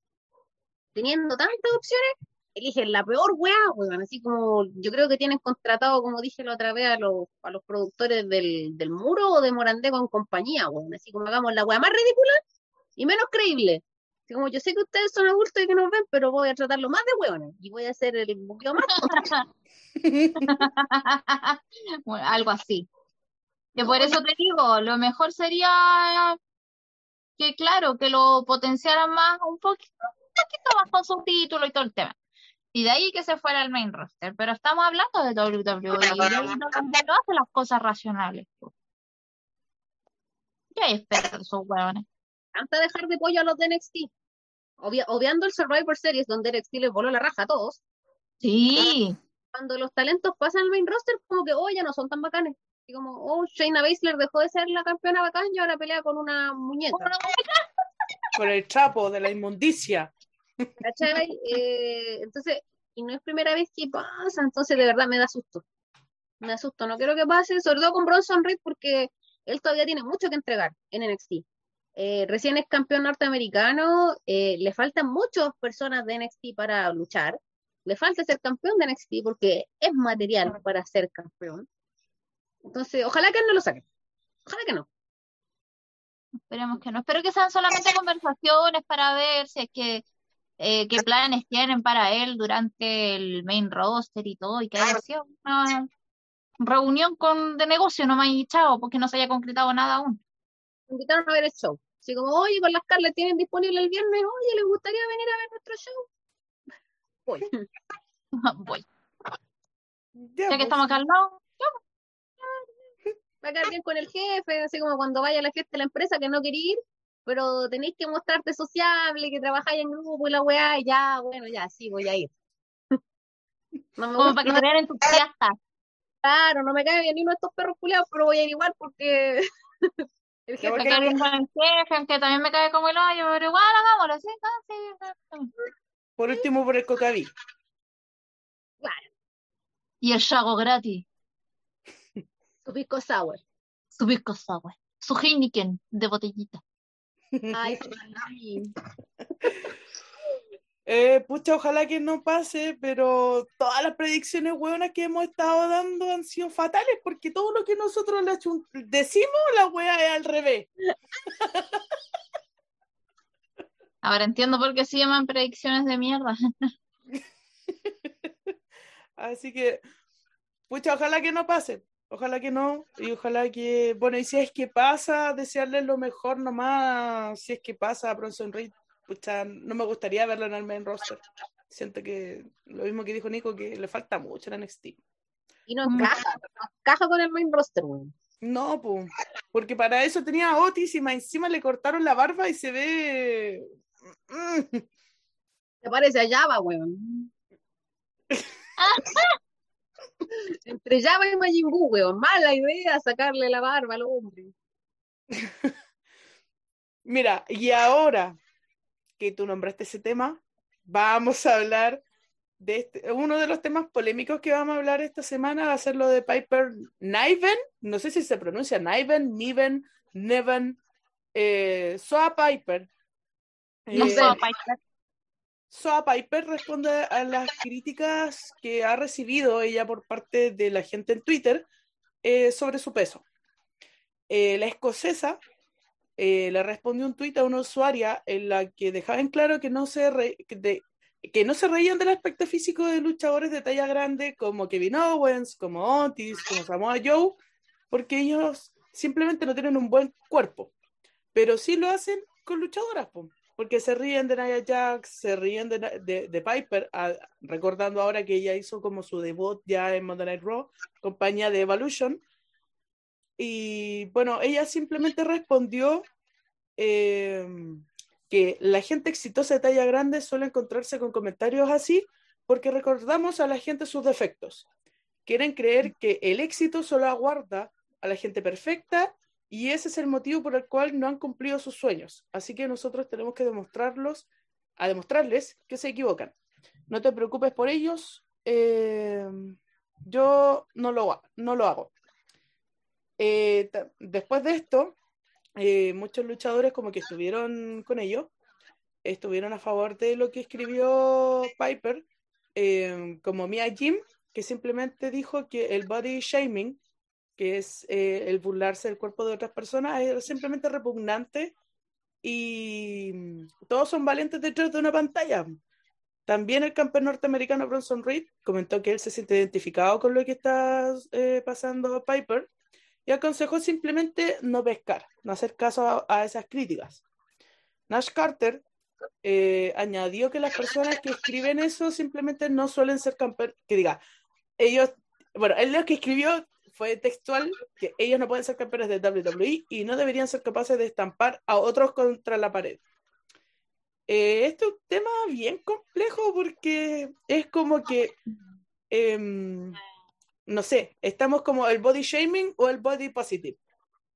Teniendo tantas opciones, eligen la peor weá, weón. Así como yo creo que tienen contratado, como dije la otra vez, a los, a los productores del, del muro o de Morandé con compañía, weón. Así como hagamos la weá más ridícula y menos creíble. Así como yo sé que ustedes son adultos y que nos ven, pero voy a tratarlo más de weones y voy a hacer el buqueo más algo así. Que por eso te digo, lo mejor sería que, claro, que lo potenciaran más un poquito, poquito más con subtítulos y todo el tema. Y de ahí que se fuera al main roster. Pero estamos hablando de WWE y WWE no hace las cosas racionales. po. ¿Qué hay esperar de esos hueones? tanta dejar de pollo a los de NXT. Obvia- obviando el Survivor Series, donde NXT les voló la raja a todos. Sí, Cuando los talentos pasan al main roster, como que, oh, ya no son tan bacanes. Y como, oh, Shayna Baszler dejó de ser la campeona bacán y ahora pelea con una muñeca. Con el trapo de la inmundicia. Eh, entonces, y no es primera vez que pasa, entonces de verdad me da susto. Me da susto, no quiero que pase, sobre todo con Bronson Reed, porque él todavía tiene mucho que entregar en NXT. Eh, recién es campeón norteamericano, eh, le faltan muchas personas de NXT para luchar, le falta ser campeón de NXT porque es material para ser campeón. Entonces, ojalá que él no lo saque. Ojalá que no. esperemos que no. Espero que sean solamente conversaciones para ver si es que eh, qué planes tienen para él durante el main roster y todo, y que haya sido una reunión con, de negocio nomás y chao, porque no se haya concretado nada aún. Invitaron a ver el show. Así como, oye, con las Carlas tienen disponible el viernes, oye, ¿les gustaría venir a ver nuestro show? Voy. Voy. Ya, Ya que pues. estamos al lado, va a quedar bien con el jefe, así como cuando vaya a la fiesta de la empresa que no quería ir, pero tenéis que mostrarte sociable, que trabajáis en grupo y la weá, y ya, bueno, ya, sí, voy a ir. No me como para que no me- vean entusiastas. claro, no me cae bien ni uno de estos perros culiados, pero voy a ir igual porque el jefe porque Me cae bien con el jefe, aunque también me cae como el hoyo, pero igual hagámoslo, ¿sí? Sí, sí, sí. Por último, por el cocaví. Y el Shago gratis, su pisco sour. su pisco sour, su Heineken de botellita. Ay. Eh, pucha, ojalá que no pase, pero todas las predicciones hueonas que hemos estado dando han sido fatales porque todo lo que nosotros le decimos, la wea es al revés. Ahora entiendo por qué se llaman predicciones de mierda. Así que, pucha, ojalá que no pase. Ojalá que no. Y ojalá que, bueno, y si es que pasa, desearle lo mejor nomás. Si es que pasa a Bronson Reed, pucha, no me gustaría verlo en el main roster. Siento que lo mismo que dijo Nico, que le falta mucho en NXT. Y no Mm. encaja, no encaja con el main roster, weón. No, pues, porque para eso tenía a Otis y más encima le cortaron la barba y se ve. Mm. Se parece a Java, weón. Entre Java y Majin Buu, weón. Mala idea sacarle la barba al hombre. Mira, y ahora que tú nombraste ese tema, vamos a hablar de este, uno de los temas polémicos que vamos a hablar esta semana va a ser lo de Piper Niven, no sé si se pronuncia Niven, Niven, Neven, eh, Soa Piper. No Eh, sé, Piper. Soa Piper responde a las críticas que ha recibido ella por parte de la gente en Twitter eh, sobre su peso. Eh, la escocesa eh, le respondió un tuit a una usuaria en la que dejaba en claro que no se que, no se reían del aspecto físico de luchadores de talla grande como Kevin Owens, como Otis, como Samoa Joe, porque ellos simplemente no tienen un buen cuerpo, pero sí lo hacen con luchadoras. Porque se ríen de Nia Jax, se ríen de, Piper, a, recordando ahora que ella hizo como su debut ya en Monday Night Raw, compañía de Evolution. Y bueno, ella simplemente respondió eh, que la gente exitosa de talla grande suele encontrarse con comentarios así porque recordamos a la gente sus defectos. Quieren creer que el éxito solo aguarda a la gente perfecta y ese es el motivo por el cual no han cumplido sus sueños. Así que nosotros tenemos que demostrarlos, a demostrarles que se equivocan. No te preocupes por ellos. Eh, yo no lo, no lo hago. Eh, después de esto, eh, muchos luchadores como que estuvieron con ello, estuvieron a favor de lo que escribió Piper, como Mia Jim, que simplemente dijo que el body shaming, que es eh, el burlarse del cuerpo de otras personas, es simplemente repugnante y todos son valientes detrás de una pantalla. También el campeón norteamericano Bronson Reed comentó que él se siente identificado con lo que está eh, pasando a Piper y aconsejó simplemente no pescar, no hacer caso a, esas críticas. Nash Carter eh, añadió que las personas que escriben eso simplemente no suelen ser campeones, que diga, ellos, bueno, él lo que escribió fue textual, que ellos no pueden ser campeones de WWE y no deberían ser capaces de estampar a otros contra la pared. Eh, este es un tema bien complejo porque es como que eh, no sé, estamos como el body shaming o el body positive.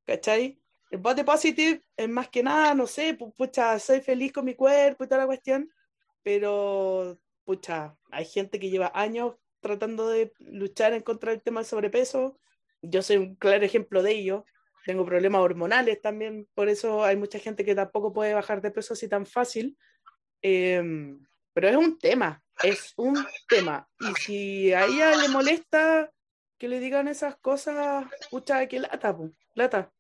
¿Cachai? El body positive es más que nada, no sé, pucha, soy feliz con mi cuerpo y toda la cuestión, pero, pucha, hay gente que lleva años tratando de luchar en contra del tema del sobrepeso. Yo soy un claro ejemplo de ello. Tengo problemas hormonales también, por eso hay mucha gente que tampoco puede bajar de peso así tan fácil. Em, pero es un tema, es un tema. Y si a ella le molesta que le digan esas cosas, pucha, que lata, lata.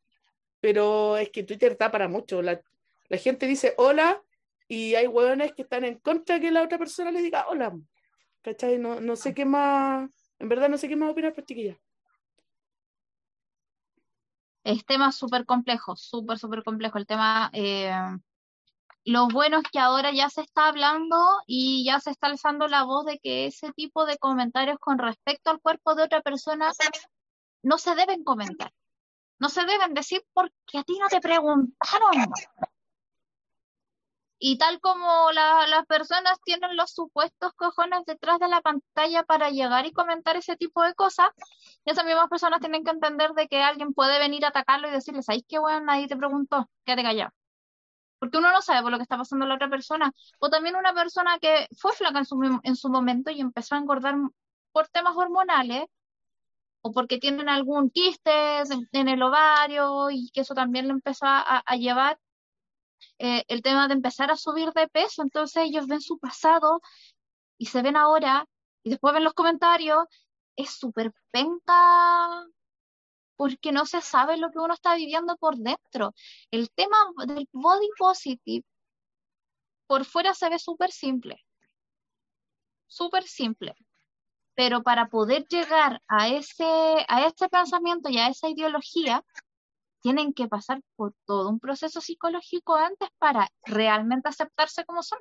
Pero es que Twitter está para mucho. La, la gente dice hola y hay hueones que están en contra que la otra persona le diga hola. ¿Cachai? No, no sé qué más, en verdad no sé qué más opinar, pues chiquilla. Es tema súper complejo, súper, súper complejo. El tema, eh, lo bueno es que ahora ya se está hablando y ya se está alzando la voz de que ese tipo de comentarios con respecto al cuerpo de otra persona no se deben comentar. No se deben decir porque a ti no te preguntaron. Y tal como las personas tienen los supuestos cojones detrás de la pantalla para llegar y comentar ese tipo de cosas, esas mismas personas tienen que entender de que alguien puede venir a atacarlo y decirles, ay, qué bueno, nadie te preguntó, quédate callado porque uno no sabe por lo que está pasando la otra persona, o también una persona que fue flaca en su, en su momento y empezó a engordar por temas hormonales, o porque tienen algún quiste en, el ovario y que eso también le empezó a, llevar eh, el tema de empezar a subir de peso, entonces ellos ven su pasado y se ven ahora y después ven los comentarios, es súper penca porque no se sabe lo que uno está viviendo por dentro. El tema del body positive por fuera se ve súper simple, súper simple, pero para poder llegar a ese, a este pensamiento y a esa ideología, tienen que pasar por todo un proceso psicológico antes para realmente aceptarse como son.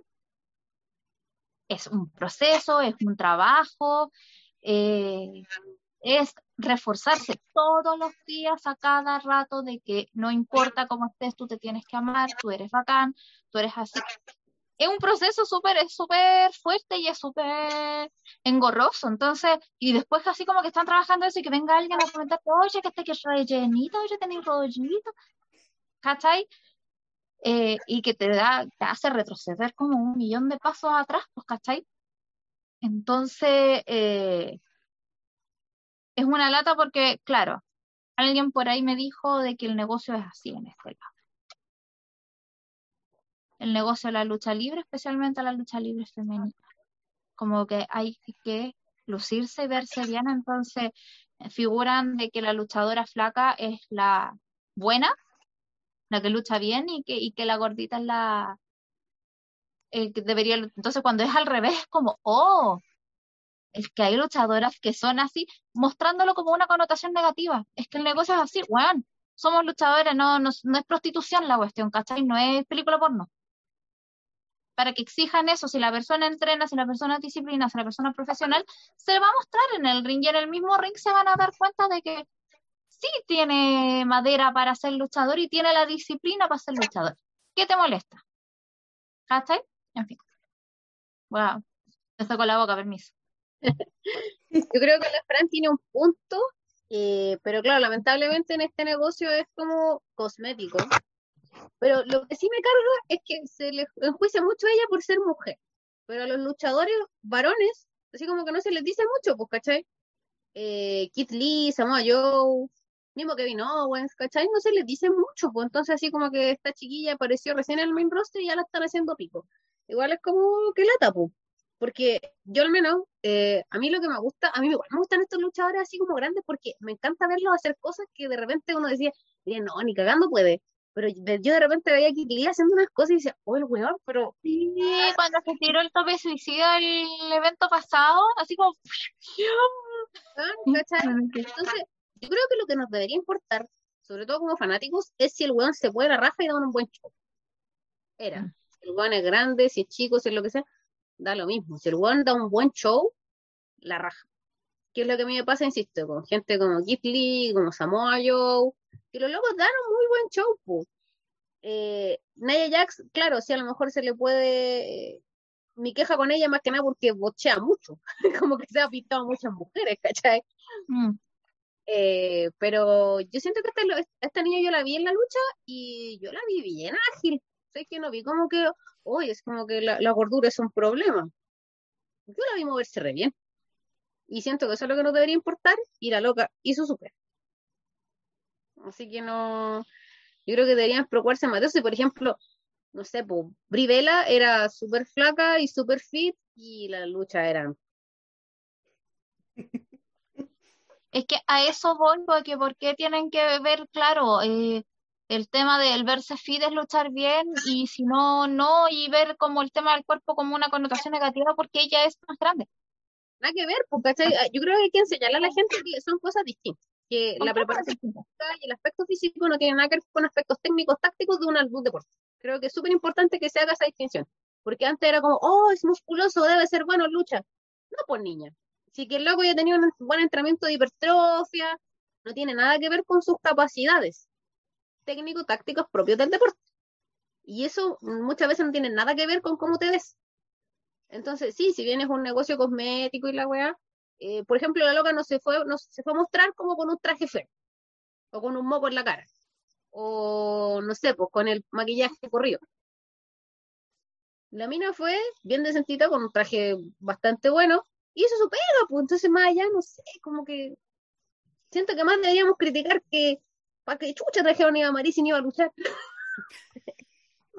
Es un proceso, es un trabajo, eh, es reforzarse todos los días, a cada rato, de que no importa cómo estés, tú te tienes que amar, tú eres bacán, tú eres así. Es un proceso súper, súper fuerte y es súper engorroso. Entonces, y después así como que están trabajando eso y que venga alguien a comentar, oye, que este que es rellenito, oye, tenéis rollito, ¿cachai? Eh, y que te da, te hace retroceder como un millón de pasos atrás, pues, ¿cachai? Entonces, eh, es una lata porque, claro, alguien por ahí me dijo de que el negocio es así en este caso. El negocio de la lucha libre, especialmente la lucha libre femenina. Como que hay que lucirse y verse bien, entonces eh, figuran de que la luchadora flaca es la buena, la que lucha bien y que, y que la gordita es la que debería entonces cuando es al revés es como oh es que hay luchadoras que son así, mostrándolo como una connotación negativa. Es que el negocio es así, weón. somos luchadores, no, no, es prostitución la cuestión, ¿cachai? No es película porno. Para que exijan eso. Si la persona entrena, si la persona disciplina, si la persona es profesional, se va a mostrar en el ring y en el mismo ring se van a dar cuenta de que sí tiene madera para ser luchador y tiene la disciplina para ser luchador. ¿Qué te molesta? ¿Hashtag? En fin. Wow. Me con la boca, permiso. Yo creo que la Fran tiene un punto, eh, pero claro, lamentablemente en este negocio es como cosmético. Pero lo que sí me carga es que se le enjuicia mucho a ella por ser mujer. Pero a los luchadores varones, así como que no se les dice mucho, pues, ¿cachai? Eh, Kit Lee, Samoa Joe, mismo Kevin Owens, ¿cachai? No se les dice mucho, pues entonces así como que esta chiquilla apareció recién en el main roster y ya la están haciendo pico. Igual es como que lata, pues. Porque yo al menos, eh, a mí lo que me gusta, a mí igual me gustan estos luchadores así como grandes porque me encanta verlos hacer cosas que de repente uno decía, no, ni cagando puede. Pero yo de repente veía que Lee haciendo unas cosas y decía, oh, el weón, pero... Sí, cuando se tiró el tope suicida el evento pasado, así como... Entonces, yo creo que lo que nos debería importar, sobre todo como fanáticos, es si el weón se puede la raja y da un buen show. Era. Mm. Si el weón es grande, si es chico, si es lo que sea, da lo mismo. Si el weón da un buen show, la raja. ¿Qué es lo que a mí me pasa, insisto, con gente como Keith Lee, como Samoa Joe, que los locos dan un muy buen show, pues. Eh, Nia Jax, claro, sí, a lo mejor se le puede. mi queja con ella más que nada porque bochea mucho, como que se ha pintado muchas mujeres, ¿cachai? Mm. Eh, pero yo siento que esta, esta niña yo la vi en la lucha y yo la vi bien ágil. Sé que no vi como que, hoy es como que la, la, gordura es un problema. Yo la vi moverse re bien. Y siento que eso es lo que nos debería importar y la loca hizo super. Así que no, yo creo que deberían preocuparse más de eso. por ejemplo, no sé, pues, Brivela era súper flaca y súper fit y la lucha era... Es que a eso voy, porque ¿por qué tienen que ver, claro, eh, el tema del verse fit es luchar bien y si no, no, y ver como el tema del cuerpo como una connotación negativa porque ella es más grande. Nada que ver, porque yo creo que hay que enseñarle a la gente que son cosas distintas que la preparación y el aspecto físico no tienen nada que ver con aspectos técnicos, tácticos de un deporte. Creo que es súper importante que se haga esa distinción, porque antes era como, oh, es musculoso, debe ser bueno lucha. No, pues niña. Si que el loco ya tenía un buen entrenamiento de hipertrofia, no tiene nada que ver con sus capacidades técnico-tácticos propios del deporte. Y eso muchas veces no tiene nada que ver con cómo te ves. Entonces, sí, si bien es un negocio cosmético y la weá, eh, por ejemplo, la loca no se fue, no se fue a mostrar como con un traje feo, o con un moco en la cara, o no sé, pues con el maquillaje corrido. La mina fue bien decentita, con un traje bastante bueno, y eso supera, pues entonces más allá, no sé, como que siento que más deberíamos criticar que para que chucha trajeron a Marí si iba a luchar.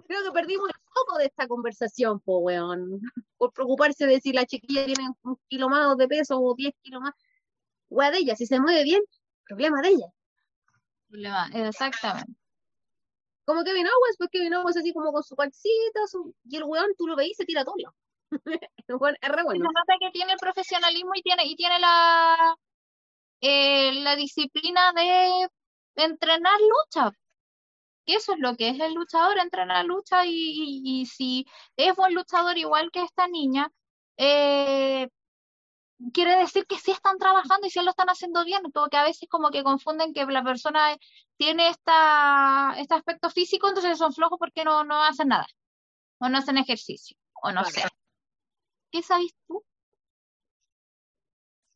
Creo que perdimos foco de esta conversación, po, weón. Por preocuparse de si la chiquilla tiene un kilo más de peso o diez kilos más. Weón de ella, si se mueve bien, problema de ella. Problema, exactamente. Como Kevin Owens, pues Kevin Owens así como con su pancita, y el weón tú lo veis y se tira todo. weón es re bueno. Nota que tiene el profesionalismo y tiene, y tiene la, eh, la disciplina de entrenar lucha que eso es lo que es el luchador, entrenar lucha y, si es buen luchador igual que esta niña, eh, quiere decir que sí están trabajando y sí lo están haciendo bien, porque a veces como que confunden que la persona tiene esta, este aspecto físico, entonces son flojos porque no, no hacen nada, o no hacen ejercicio, o no sé. ¿Qué sabes tú?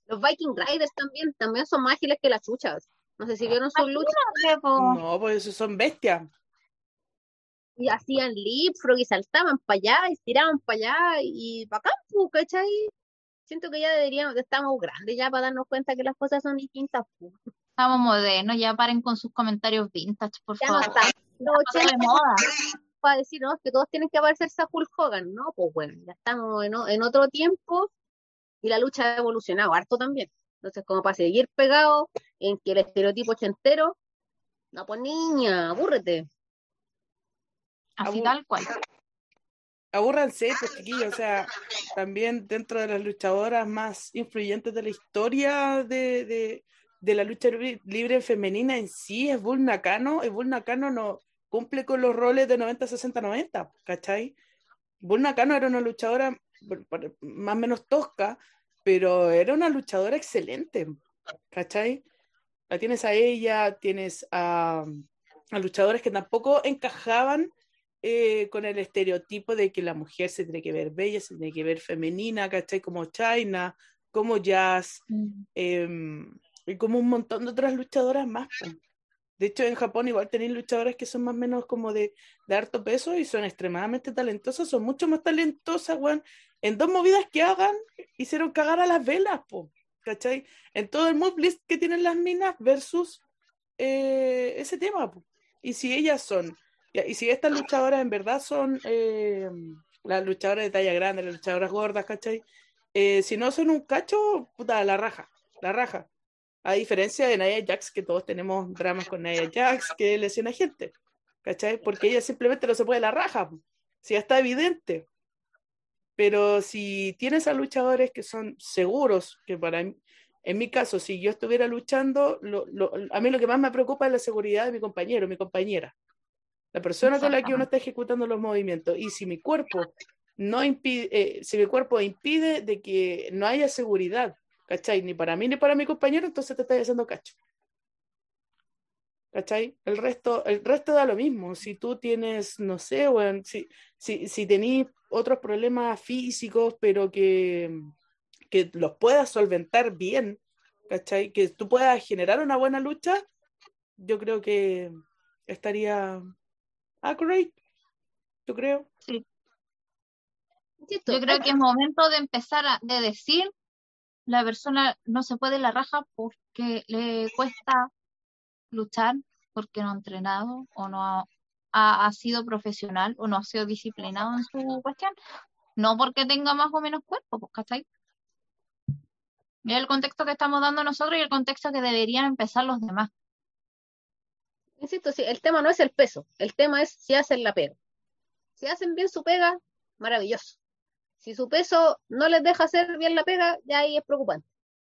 Los Viking Riders también, también son más ágiles que las chuchas. No sé si vieron su lucha. No, pues esos son bestias. Y hacían leapfrog y saltaban para allá, y tiraban para allá y para acá, pues, ¿cachai? Siento que ya deberíamos, que estamos grandes ya para darnos cuenta que las cosas son distintas. Estamos modernos, ya paren con sus comentarios vintage, por favor. No estamos de moda. Para decir, no, que todos tienen que parecerse a Hulk Hogan, ¿no? Pues bueno, ya estamos en, en otro tiempo y la lucha ha evolucionado harto también. Entonces, como para seguir pegado en que el estereotipo entero, no, pues niña, abúrrete. Así tal cual. Abúrranse, pues chiquillos, o sea, también dentro de las luchadoras más influyentes de la historia de, la lucha libre femenina en sí, es Bull Nakano, Bull Nakano no cumple con los roles de 90-60-90, ¿cachai? Bull Nakano era una luchadora más o menos tosca, pero era una luchadora excelente, ¿cachai? La tienes a ella, tienes a, a luchadores que tampoco encajaban eh, con el estereotipo de que la mujer se tiene que ver bella, se tiene que ver femenina, ¿cachai? Como China, como Jazz, em, y como un montón de otras luchadoras más. De hecho, en Japón igual tenéis luchadoras que son más o menos como de, de harto peso y son extremadamente talentosas, son mucho más talentosas, weón. En dos movidas que hagan, hicieron cagar a las velas, po, ¿cachai? En todo el move list que tienen las minas versus eh, ese tema, po. Y si ellas son, y si estas luchadoras en verdad son eh, las luchadoras de talla grande, las luchadoras gordas, ¿cachai? Eh, si no son un cacho, puta, la raja, la raja. A diferencia de Naya Jax, que todos tenemos dramas con Naya Jax, que lesiona gente, ¿cachai? Porque ella simplemente no se puede la raja, si ya está evidente. Pero si tienes a luchadores que son seguros, que para mí, en mi caso, si yo estuviera luchando, a mí lo que más me preocupa es la seguridad de mi compañero, mi compañera. La persona con la que uno está ejecutando los movimientos. Y si mi cuerpo no impide, eh, si mi cuerpo impide de que no haya seguridad, ¿cachai? Ni para mí ni para mi compañero, entonces te estás haciendo cacho. ¿Cachai? El resto, el resto da lo mismo. Si tú tienes, no sé, bueno, si, si, si tenés otros problemas físicos, pero que, que los puedas solventar bien, ¿cachai? Que tú puedas generar una buena lucha, yo creo que estaría accurate. Yo creo. Sí. Yo creo que es momento de empezar a de decir la persona no se puede la raja porque le cuesta luchar, porque no ha entrenado o no ha, sido profesional o no ha sido disciplinado en su cuestión. No porque tenga más o menos cuerpo, pues, ¿cachai? Y el contexto que estamos dando nosotros y el contexto que deberían empezar los demás. Insisto, sí, el tema no es el peso, el tema es si hacen la pega. Si hacen bien su pega, maravilloso. Si su peso no les deja hacer bien la pega, ya ahí es preocupante.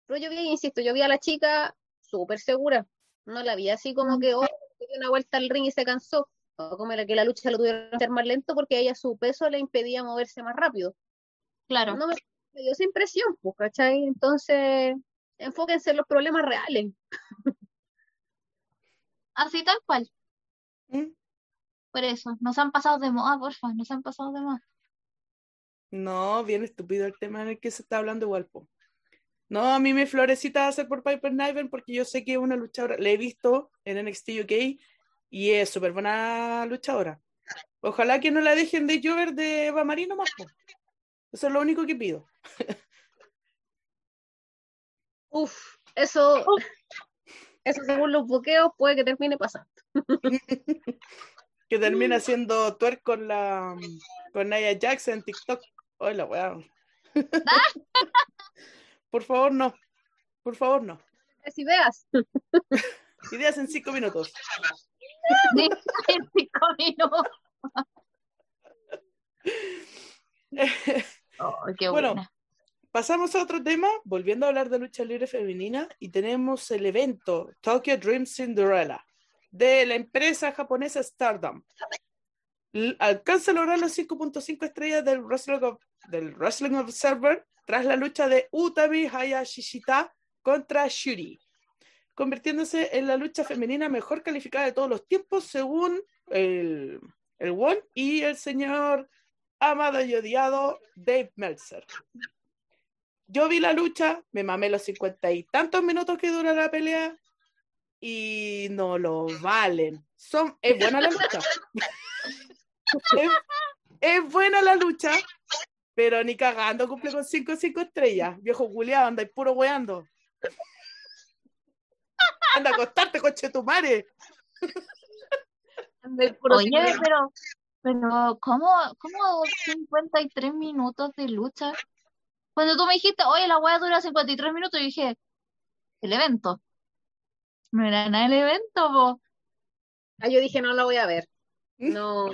Pero yo vi, insisto, yo vi a la chica súper segura. No la vi así como que, oh, dio una vuelta al ring y se cansó. O como era que la lucha lo tuvieron que hacer más lento porque a ella su peso le impedía moverse más rápido. Claro. No me, dio esa impresión, pues, ¿cachai? Entonces, enfóquense en los problemas reales. Así tal cual. ¿Mm? Por eso, nos han pasado de moda, porfa, nos han pasado de moda. No, bien estúpido el tema en el que se está hablando igual, No, a mí me florecita hacer por Piper Niven porque yo sé que es una luchadora, la he visto en NXT UK y es súper buena luchadora. Ojalá que no la dejen de llover de Eva Marino más. Eso es lo único que pido. Uf, eso, eso según los buqueos puede que termine pasando. que termine haciendo twerk con la con Naya Jackson en TikTok. Hola, weá. Por favor, no. Por favor, no. Las ideas. Ideas en cinco minutos. en cinco minutos. bueno, pasamos a otro tema, volviendo a hablar de lucha libre femenina, y tenemos el evento Tokyo Dream Cinderella de la empresa japonesa Stardom alcanza a lograr los 5.5 estrellas del Wrestling, del Wrestling Observer tras la lucha de Utami Hayashishita contra Shuri, convirtiéndose en la lucha femenina mejor calificada de todos los tiempos según el, el One y el señor amado y odiado Dave Meltzer. Yo vi la lucha, me mamé los cincuenta y tantos minutos que dura la pelea y no lo valen. Son, es buena la lucha. es, buena la lucha, pero ni cagando cumple con 5 5 estrellas. Viejo culiado, anda y puro weando. Anda a acostarte, coche tu madre. Oye, pero, pero ¿cómo, ¿cómo 53 minutos de lucha? Cuando tú me dijiste, oye, la wea dura 53 minutos, yo dije, el evento. No era nada el evento, po. Ah, yo dije, no la voy a ver. No,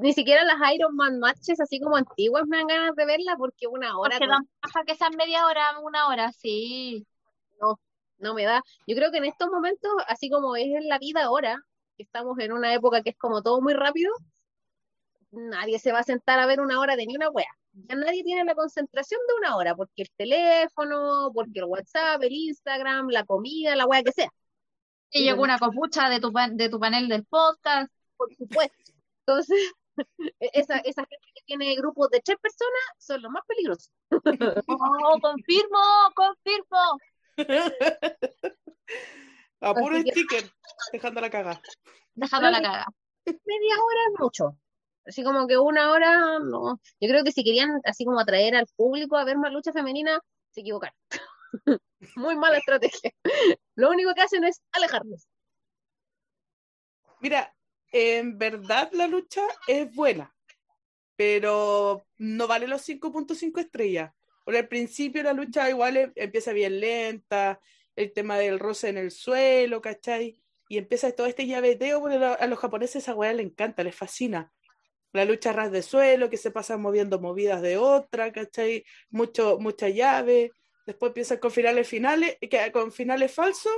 ni siquiera las Iron Man matches así como antiguas me dan ganas de verla porque una hora. Porque dan que sean media hora, una hora, sí. No, no me da. Yo creo que en estos momentos, así como es en la vida ahora, que estamos en una época que es como todo muy rápido, nadie se va a sentar a ver una hora de ni una wea. Ya nadie tiene la concentración de una hora, porque el teléfono, porque el WhatsApp, el Instagram, la comida, la wea que sea. Y llegó una copucha de tu, de tu panel del podcast. Por supuesto. Entonces, esa, esa gente que tiene grupos de tres personas son los más peligrosos. Oh, confirmo, confirmo. A puro sticker, dejando la caga. Dejando la caga. Media hora es mucho. Así como que una hora, no. Yo creo que si querían así como atraer al público a ver más lucha femenina, se equivocaron. Muy mala estrategia. Lo único que hacen es alejarnos. Mira, en verdad la lucha es buena, pero no vale los 5.5 estrellas. Por el principio la lucha igual em, empieza bien lenta, el tema del roce en el suelo, ¿cachai? Y empieza todo este llaveteo, porque a los japoneses esa weá les encanta, les fascina. La lucha ras de suelo, que se pasan moviendo movidas de otra, ¿cachai? Mucho, mucha llave. Después empieza con finales finales, con finales falsos,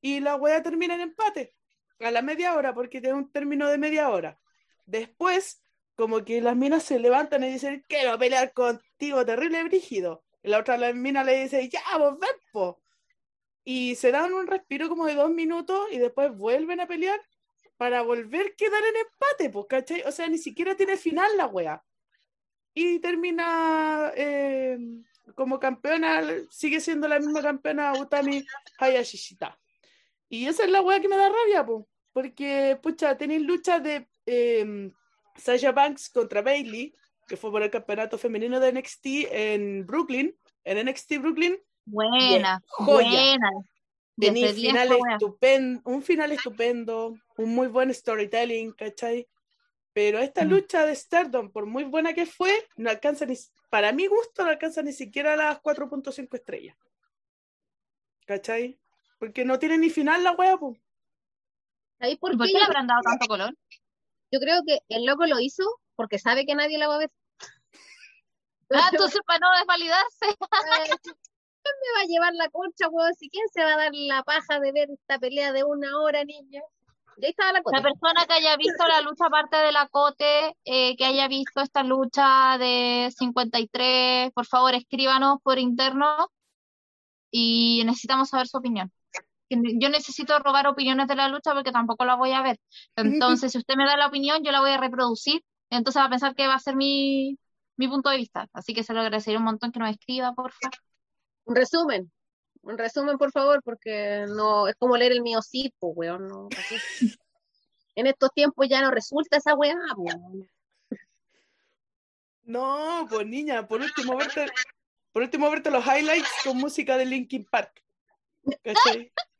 y la weá termina en empate a la media hora, porque tiene un término de media hora. Después, como que las minas se levantan y dicen, quiero pelear contigo, terrible brígido. La otra la mina le dice, ya, vos ven, po. Y se dan un respiro como de dos minutos y después vuelven a pelear para volver a quedar en empate, pues, ¿cachai? O sea, ni siquiera tiene final la wea. Y termina eh, como campeona, sigue siendo la misma campeona Utami Hayashishita. Y esa es la wea que me da rabia, pues porque, pucha, tenéis lucha de eh, Sasha Banks contra Bailey, que fue por el campeonato femenino de NXT en Brooklyn, en NXT Brooklyn. Buena, buena. Tenéis final estupendo, un final estupendo, un muy buen storytelling, ¿cachai? Pero esta mm. lucha de Stardom, por muy buena que fue, no alcanza ni, para mi gusto, no alcanza ni siquiera las 4.5 estrellas. ¿Cachai? Porque no tiene ni final la wea, pues por, qué, le habrán dado tanto color? Yo creo que el loco lo hizo porque sabe que nadie la va a ver. Ah, entonces para no desvalidarse. ¿Quién me va a llevar la concha, weón? ¿Si quién se va a dar la paja de ver esta pelea de una hora, niña? Ya estaba la, la persona que haya visto la lucha aparte de la Cote, eh, que haya visto esta lucha de 53, por favor escríbanos por interno y necesitamos saber su opinión yo necesito robar opiniones de la lucha porque tampoco la voy a ver. Entonces, si usted me da la opinión, yo la voy a reproducir. Entonces va a pensar que va a ser mi, mi punto de vista. Así que se lo agradecería un montón que nos escriba, por favor. Un resumen. Un resumen, por favor, porque no es como leer el mío sí, pues, weón. No, en estos tiempos ya no resulta esa weá, No, pues niña, por último verte, por último verte los highlights con música de Linkin Park. ¿Cachai?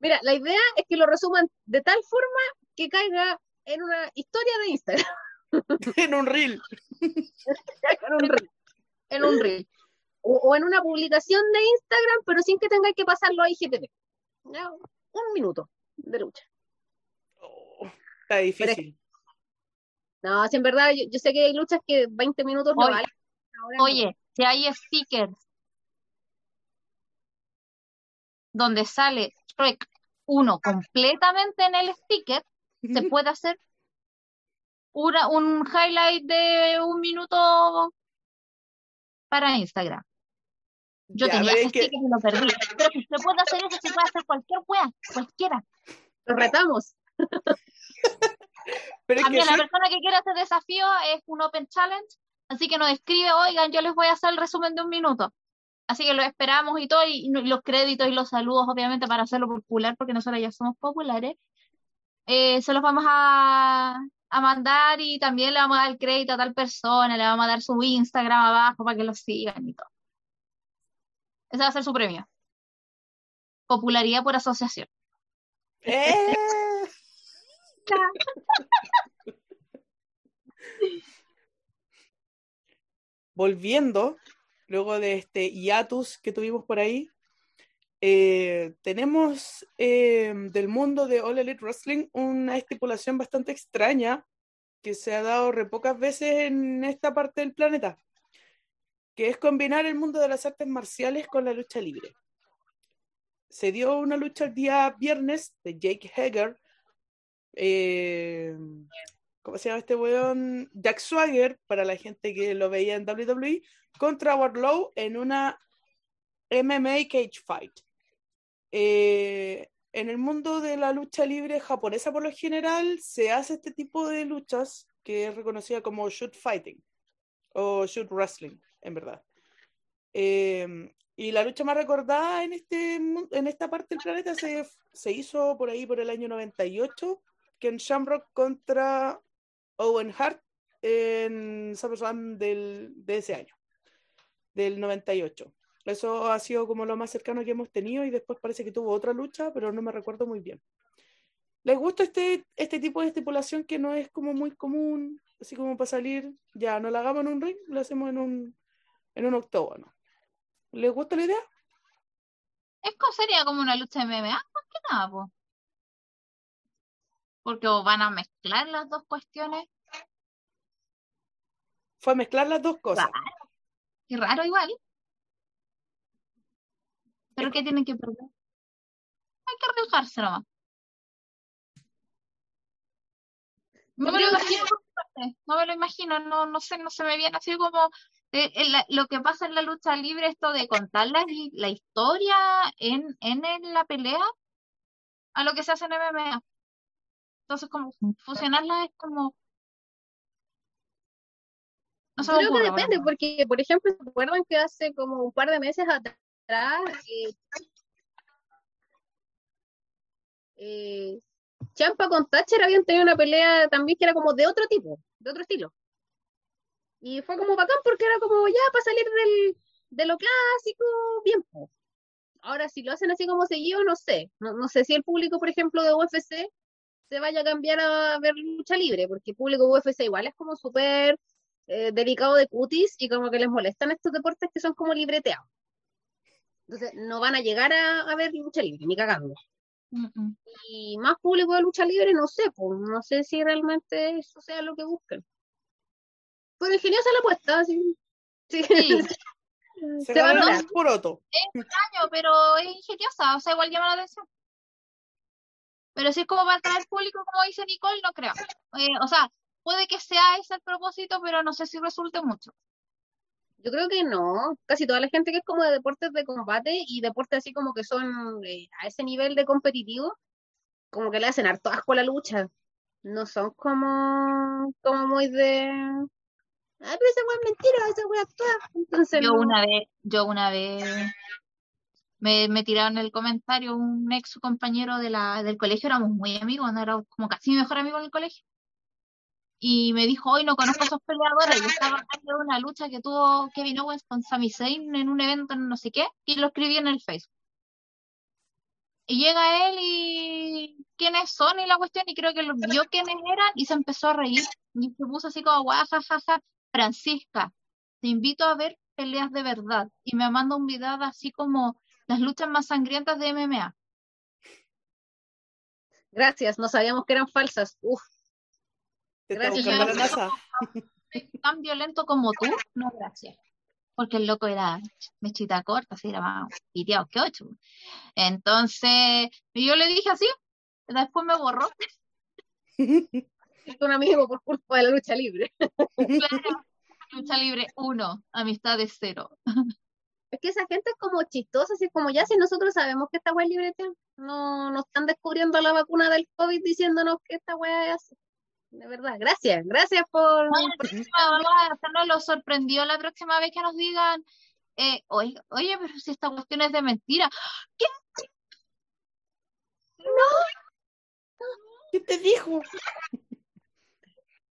Mira, la idea es que lo resuman de tal forma que caiga en una historia de Instagram. en un reel. en un reel. En un reel. O, en una publicación de Instagram, pero sin que tenga que pasarlo a IGTV. Un minuto de lucha. Oh, está difícil. no, si en verdad, yo, sé que hay luchas que 20 minutos no valen. Oye, si hay stickers donde sale Shrek 1 completamente en el sticker, se puede hacer una, un highlight de un minuto para Instagram. Yo tenía ese sticker y lo perdí. Pero si se puede hacer eso, se puede hacer cualquier wea, cualquiera. Lo retamos. También la persona que quiere hacer desafío es un Open Challenge, así que nos escribe, oigan, yo les voy a hacer el resumen de un minuto. Así que lo esperamos y todo, y, los créditos y los saludos, obviamente, para hacerlo popular, porque nosotros ya somos populares. Eh, se los vamos a, mandar y también le vamos a dar crédito a tal persona, le vamos a dar su Instagram abajo para que lo sigan y todo. Ese va a ser su premio. Popularidad por asociación. ¡Eh! Volviendo luego de este hiatus que tuvimos por ahí, eh, tenemos eh, del mundo de All Elite Wrestling una estipulación bastante extraña que se ha dado re pocas veces en esta parte del planeta, que es combinar el mundo de las artes marciales con la lucha libre. Se dio una lucha el día viernes de Jake Hager, eh, ¿cómo se llama este weón? Jack Swagger, para la gente que lo veía en WWE, contra Wardlow en una MMA Cage Fight. Eh, en el mundo de la lucha libre japonesa, por lo general, se hace este tipo de luchas que es reconocida como shoot fighting o shoot wrestling, en verdad. Eh, y la lucha más recordada en, este, en esta parte del planeta se, se hizo por ahí por el año 98, que en Shamrock contra Owen Hart en SummerSlam del, de ese año, del 98. Eso ha sido como lo más cercano que hemos tenido y después parece que tuvo otra lucha, pero no me recuerdo muy bien. ¿Les gusta este, este tipo de estipulación que no es como muy común, así como para salir, ya no la hagamos en un ring, lo hacemos en un, en un octógono? ¿Les gusta la idea? Es sería como una lucha de MMA, más que nada, pues. Porque van a mezclar las dos cuestiones. Fue mezclar las dos cosas. Raro. Qué raro igual. ¿Pero qué tienen que perder? Hay que arriesgarse nomás. No me lo imagino, no me lo imagino, no, no sé, no se me viene así como eh, la- lo que pasa en la lucha libre, esto de contar la, la historia en, en, en la pelea a lo que se hace en MMA. Entonces, como fusionarlas es como, no Creo que ocurre, depende, porque, por ejemplo, ¿se acuerdan que hace como un par de meses atrás eh, eh, Champa con Thatcher habían tenido una pelea también que era como de otro tipo, de otro estilo? Y fue como bacán porque era como ya para salir del, de lo clásico, bien. Ahora, si lo hacen así como seguido, no sé. No, no sé si el público, por ejemplo, de UFC se vaya a cambiar a ver lucha libre, porque el público UFC igual es como súper eh, delicado de cutis y como que les molestan estos deportes que son como libreteados. Entonces, no van a llegar a, a ver lucha libre, ni cagando. Y más público de lucha libre, no sé, pues, no sé si realmente eso sea lo que buscan. Pero ingeniosa la apuesta, sí. Sí. Sí. Se Se va a un poroto. extraño, pero es ingeniosa, o sea, igual llama la atención. Pero si es como para atraer público, como dice Nicole, no creo. Eh, o sea, puede que sea ese el propósito, pero no sé si resulte mucho. Yo creo que no. Casi toda la gente que es como de deportes de combate y deportes así como que son eh, a ese nivel de competitivo, como que le hacen harto asco a la lucha. No son como, como muy de. Ah, pero esa wea es mentira, esa wea actúa. Entonces, Yo no. una vez, yo una vez me, me tiraron el comentario un ex compañero de la, del colegio, éramos muy amigos, no era como casi mi mejor amigo en el colegio. Y me dijo, hoy no conozco a esos peleadores. Yo estaba hablando de una lucha que tuvo Kevin Owens con Sami Zayn en un evento en no sé qué, y lo escribí en el Facebook. Y llega él y quiénes son y la cuestión, y creo que lo vio quiénes eran y se empezó a reír. Y se puso así como, guajajaja, Francisca, te invito a ver peleas de verdad. Y me manda un video así como las luchas más sangrientas de MMA. Gracias, no sabíamos que eran falsas. Uf, Te Gracias, la NASA. Tan violento como tú, no gracias. Porque el loco era mechita corta, así era más piteado que ocho. Entonces, yo le dije así, después me borró. es un amigo por culpa de la lucha libre. Claro, lucha libre uno, amistad de cero. Es que esa gente es como chistosa, así como ya si nosotros sabemos que esta wea es libretea, no, no están descubriendo la vacuna del COVID diciéndonos que esta wea es así. De verdad, gracias, gracias por... Bueno, la próxima, vamos a hacernos lo sorprendió la próxima vez que nos digan, eh, oye, oye, pero si esta cuestión es de mentira. ¿Qué? ¿Qué te dijo?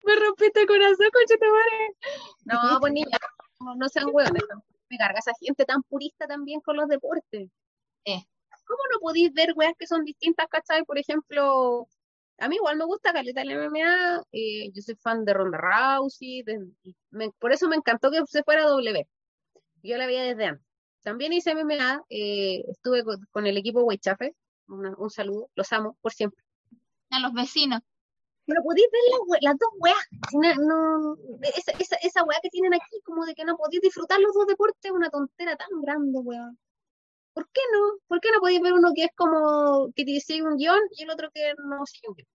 Me rompiste el corazón, conchetumare. No, pues niña, no, no sean hueones. Me carga esa gente tan purista también con los deportes. Eh. ¿Cómo no podéis ver weas que son distintas, cachai? Por ejemplo, a mí igual me gusta caleta el MMA, eh, yo soy fan de Ronda Rousey, de- me- por eso me encantó que se fuera W. Yo la veía desde antes. También hice MMA, eh, estuve con, con el equipo Weichafe, un saludo, los amo por siempre. A los vecinos. Pero podéis ver las, dos weas. No, esa, esa, esa wea que tienen aquí, como de que no podéis disfrutar los dos deportes, es una tontera tan grande, weón. ¿Por qué no? ¿Por qué no podéis ver uno que es como que te sigue un guion y el otro que no sigue un guion?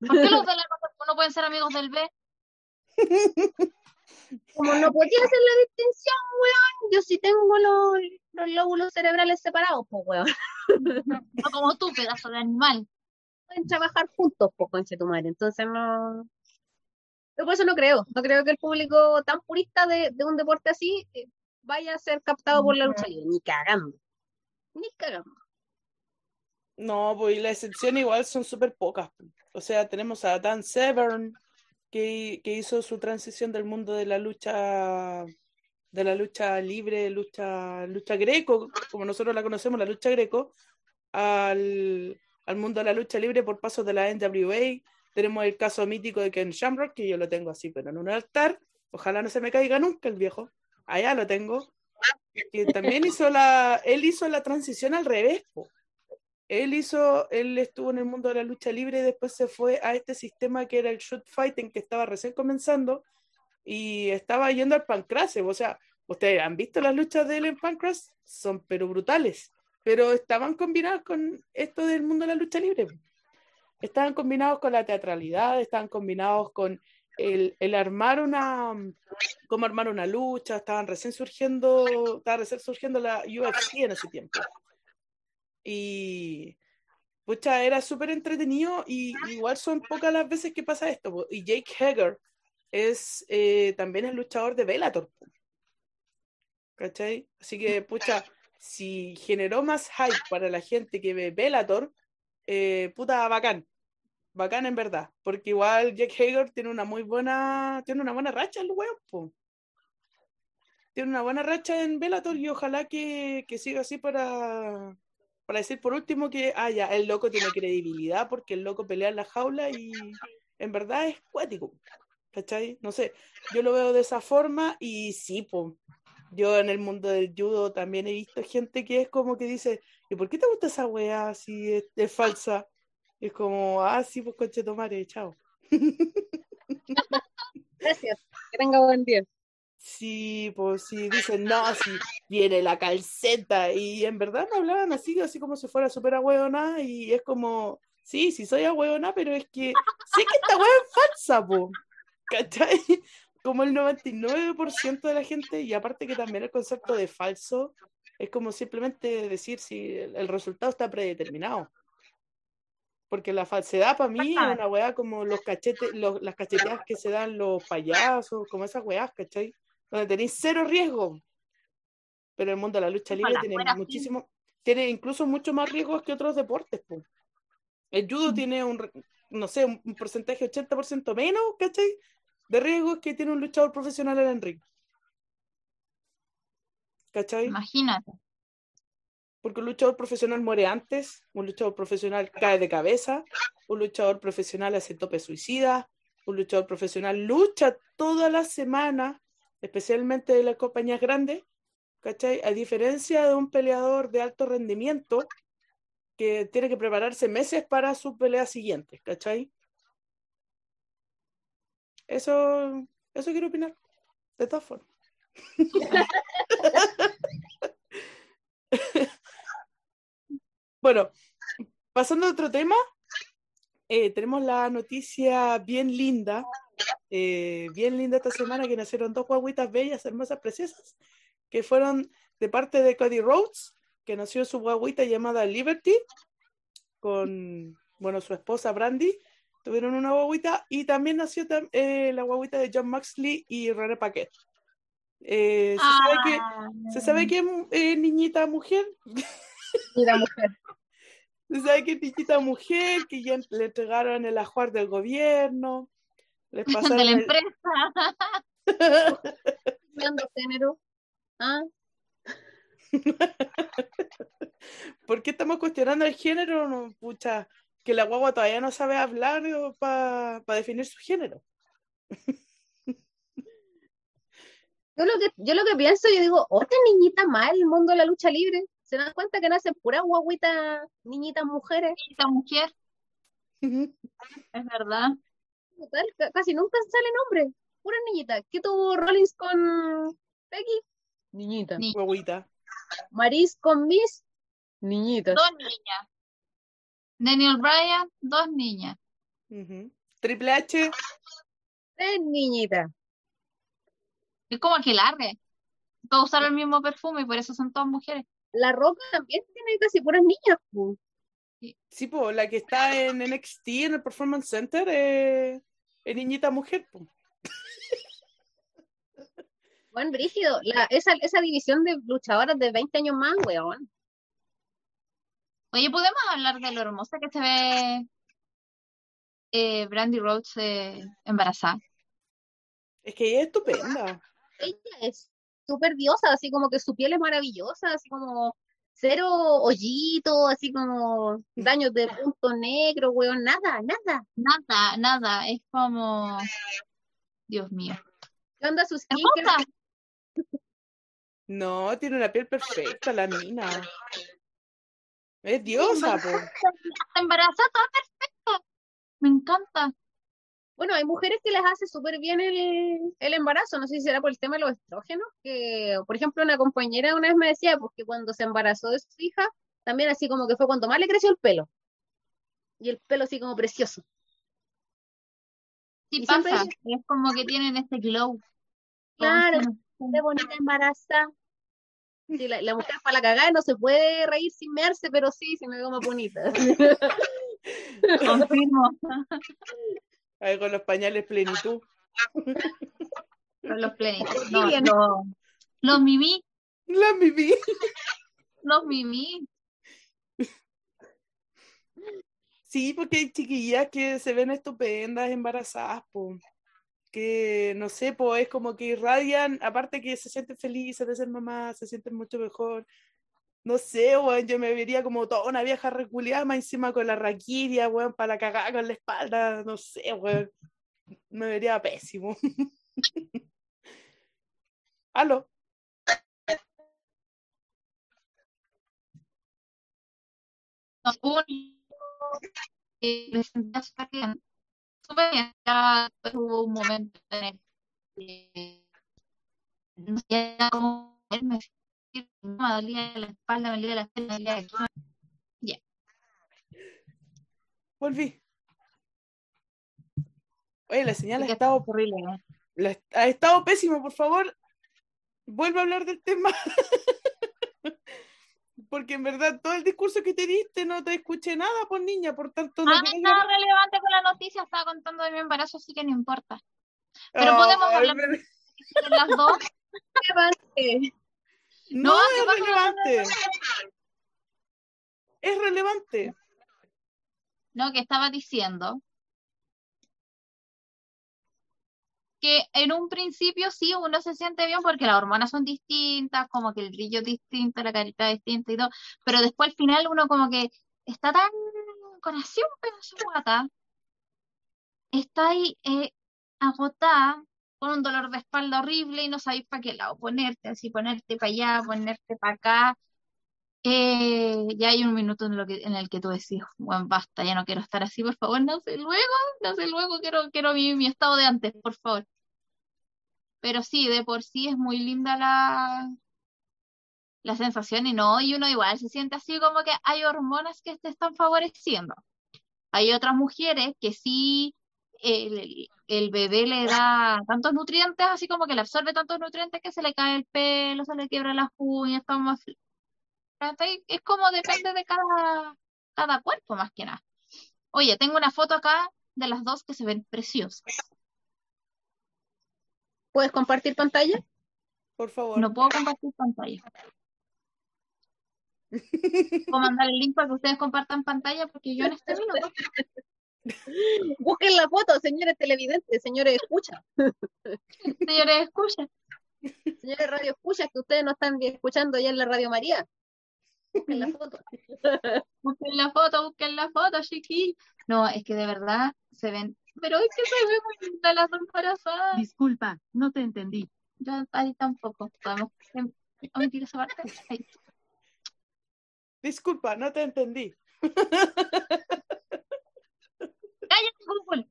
¿Por qué los del A no pueden ser amigos del B? Como no podía hacer la distinción, weón, yo sí tengo los, los lóbulos cerebrales separados, pues, weón. No como tú, pedazo de animal. Pueden trabajar juntos, pues, conche tu madre. Entonces no. Yo por eso no creo. No creo que el público tan purista de, de un deporte así eh, vaya a ser captado por la lucha libre. Ni cagando. Ni cagando. No, pues y la excepción igual son súper pocas. po. O sea, tenemos a Dan Severn, que, que hizo su transición del mundo de la lucha, de la lucha libre, lucha, lucha greco, como nosotros la conocemos, la lucha greco, al, al mundo de la lucha libre por pasos de la NWA. Tenemos el caso mítico de Ken Shamrock, que yo lo tengo así, pero en un altar. Ojalá no se me caiga nunca el viejo. Allá lo tengo. Que también hizo la, él hizo la transición al revés. Él hizo, él estuvo en el mundo de la lucha libre y después se fue a este sistema que era el shoot fighting que estaba recién comenzando y estaba yendo al pancrase. O sea, ustedes han visto las luchas de él en pancrase, son pero brutales, pero estaban combinadas con esto del mundo de la lucha libre. Estaban combinados con la teatralidad, estaban combinados con el, el armar una, cómo armar una lucha, estaban recién surgiendo, estaba recién surgiendo la UFC en ese tiempo. Y pucha, era súper entretenido y igual son pocas las veces que pasa esto. Y Jake Hager es eh, también es luchador de Bellator. ¿Cachai? Así que, pucha, si generó más hype para la gente que ve Bellator, eh, puta, bacán. Bacán en verdad. Porque igual Jake Hager tiene una muy buena, tiene una buena racha el weón, po. Tiene una buena racha en Bellator y ojalá que, que siga así para, para decir por último que, ah, ya, el loco tiene credibilidad porque el loco pelea en la jaula y en verdad es cuático. ¿Cachai? No sé, yo lo veo de esa forma y sí, po. Yo en el mundo del judo también he visto gente que es como que dice, ¿y por qué te gusta esa weá si es, es falsa? Y es como, ah, sí, pues coche tomare, chao. Gracias. Que tenga buen día. Sí, pues sí, dicen, no, si viene la calceta, y en verdad me hablaban así, así como si fuera súper ahueonada, y es como, sí, sí soy ahueonada, pero es que sé que esta hueá es falsa, po, ¿cachai? Como el 99% de la gente, y aparte que también el concepto de falso es como simplemente decir si el, el resultado está predeterminado. Porque la falsedad para mí es una weá como los cachetes, los- las cacheteadas que se dan los payasos, como esas weás, ¿cachai? Donde tenéis cero riesgo. Pero el mundo de la lucha libre Ojalá tiene muchísimo, tiene incluso mucho más riesgos que otros deportes, po. El judo Mm. tiene un, no sé, un, un porcentaje 80% menos, ¿cachai? De riesgos que tiene un luchador profesional en el ring. ¿Cachai? Imagínate. Porque un luchador profesional muere antes, un luchador profesional cae de cabeza, un luchador profesional hace tope suicida, un luchador profesional lucha toda la semana, especialmente de las compañías grandes, ¿cachai? A diferencia de un peleador de alto rendimiento que tiene que prepararse meses para su pelea siguiente, ¿cachai? Eso, eso quiero opinar, de todas formas. Bueno, pasando a otro tema, eh, tenemos la noticia bien linda, eh, bien linda esta semana que nacieron dos guaguitas bellas, hermosas, preciosas, que fueron de parte de Cody Rhodes, que nació su guaguita llamada Liberty, con, bueno, su esposa Brandy, tuvieron una guaguita, y también nació eh, la guaguita de John Maxley y René Paquet. Eh, se sabe que, Ah, se sabe que es eh, niñita mujer, Mira, mujer. Se sabe que es niñita mujer, que ya le entregaron el ajuar del gobierno, les pasaron de la el- empresa. Género. Ah, ¿Por qué estamos cuestionando el género? No, pucha, que la guagua todavía no sabe hablar para definir su género. Yo lo que, yo lo que pienso, yo digo, otra niñita más el mundo de la lucha libre. ¿Se dan cuenta que nacen puras guaguitas, niñitas mujeres? Esta mujer, es verdad. Total, ca- casi nunca sale nombre. Pura niñita. ¿Qué tuvo Rollins con Becky? Niñita. Ni- Guaguita. Maris con Miss? Niñita. Dos niñas. Daniel Bryan, dos niñas. Triple H, Tres niñitas. Es como que largue. Todos usaron el mismo perfume y por eso son todas mujeres. La Roca también tiene casi puras niñas. po. sí, po, la que está en NXT, en el Performance Center, eh, es niñita mujer, po. Buen brígido. La, esa, esa división de luchadoras de 20 años más, weón. Oye, ¿podemos hablar de lo hermosa que se ve eh, Brandy Rhodes eh, embarazada? Es que ella es estupenda. Ella es súper diosa, así como que su piel es maravillosa, así como cero hoyito, así como daños de punto negro, weón, nada, nada. Nada, nada. Es como. Dios mío. ¿Qué onda sus. No, tiene una piel perfecta la mina. Es diosa, po. Está embarazada, toda perfecta. Me encanta. Bueno, hay mujeres que les hace súper bien el, el embarazo, no sé si será por el tema de los estrógenos, que por ejemplo una compañera una vez me decía pues, que cuando se embarazó de su hija, también así como que fue cuando más le creció el pelo. Y el pelo así como precioso. Sí Y siempre pasa. dice- Es como que tienen este glow. Claro, qué bonita embarazada. Sí, la, la mujer para la cagada no se puede reír sin mearse, pero sí, se me veo más bonita. Confirmo. Ahí con los pañales plenitud. Con los plenitos. Sí, No, bien. los, los mimí. La viví. Los mimí. Sí, porque hay chiquillas que se ven estupendas embarazadas, po. Que no sé, pues es como que irradian, aparte que se sienten felices de ser mamá, se sienten mucho mejor. No sé, weón, yo me vería como toda una vieja reculeada, más encima con la raquidia, weón, para la cagada con la espalda, no sé, weón. Me vería pésimo. Aló. Súper bien. Ya hubo un momento en el que no sabía cómo moverme. Me dolía la espalda, me dolía la espalda, me dolía el estómago. Volví. Oye, la señal ha estado, horrible. la- ha estado pésimo, por favor. Vuelve a hablar del tema. Porque en verdad todo el discurso que te diste no te escuché nada, por niña, por tanto no Ah, nada grabar. relevante con la noticia, estaba contando de mi embarazo, así que no importa. pero Ay, podemos hablar- De las dos, Relevante. No, No, ¿qué es pasa? relevante. Es relevante. no, que estaba diciendo que en un principio sí uno se siente bien porque las hormonas son distintas, como que el brillo es distinto, la carita es distinta y todo, pero después al final uno como que está tan con así un pedazo está ahí eh, agotada, con un dolor de espalda horrible y no sabéis para qué lado ponerte, así ponerte para allá, ponerte para acá. Eh, ya hay un minuto en, lo que, en el que tú decís, bueno, basta, ya no quiero estar así, por favor, no sé luego, no sé luego, quiero, quiero mi, mi estado de antes, por favor. Pero sí, de por sí es muy linda la, la sensación y no, y uno igual se siente así como que hay hormonas que te están favoreciendo. Hay otras mujeres que sí el, el bebé le da tantos nutrientes, así como que le absorbe tantos nutrientes que se le cae el pelo, se le quiebra las uñas, está más. Es como depende de cada, cada cuerpo, más que nada. Oye, tengo una foto acá de las dos que se ven preciosas. ¿Puedes compartir pantalla? Por favor. No puedo compartir pantalla. Puedo mandar el link para que ustedes compartan pantalla porque yo en este minuto. Busquen la foto, señores televidentes, señores escucha, Señores, escuchen. señores radio escucha, que ustedes no están escuchando ya en la Radio María. Busquen la foto. Busquen la foto, busquen la foto, chiqui. No, es que de verdad se ven. Pero es que se ve muy linda las dos embarazadas. Disculpa, no te entendí. Yo ahí tampoco. Podemos em, omitir esa parte. Ahí. Disculpa, no te entendí. Cállate, Google.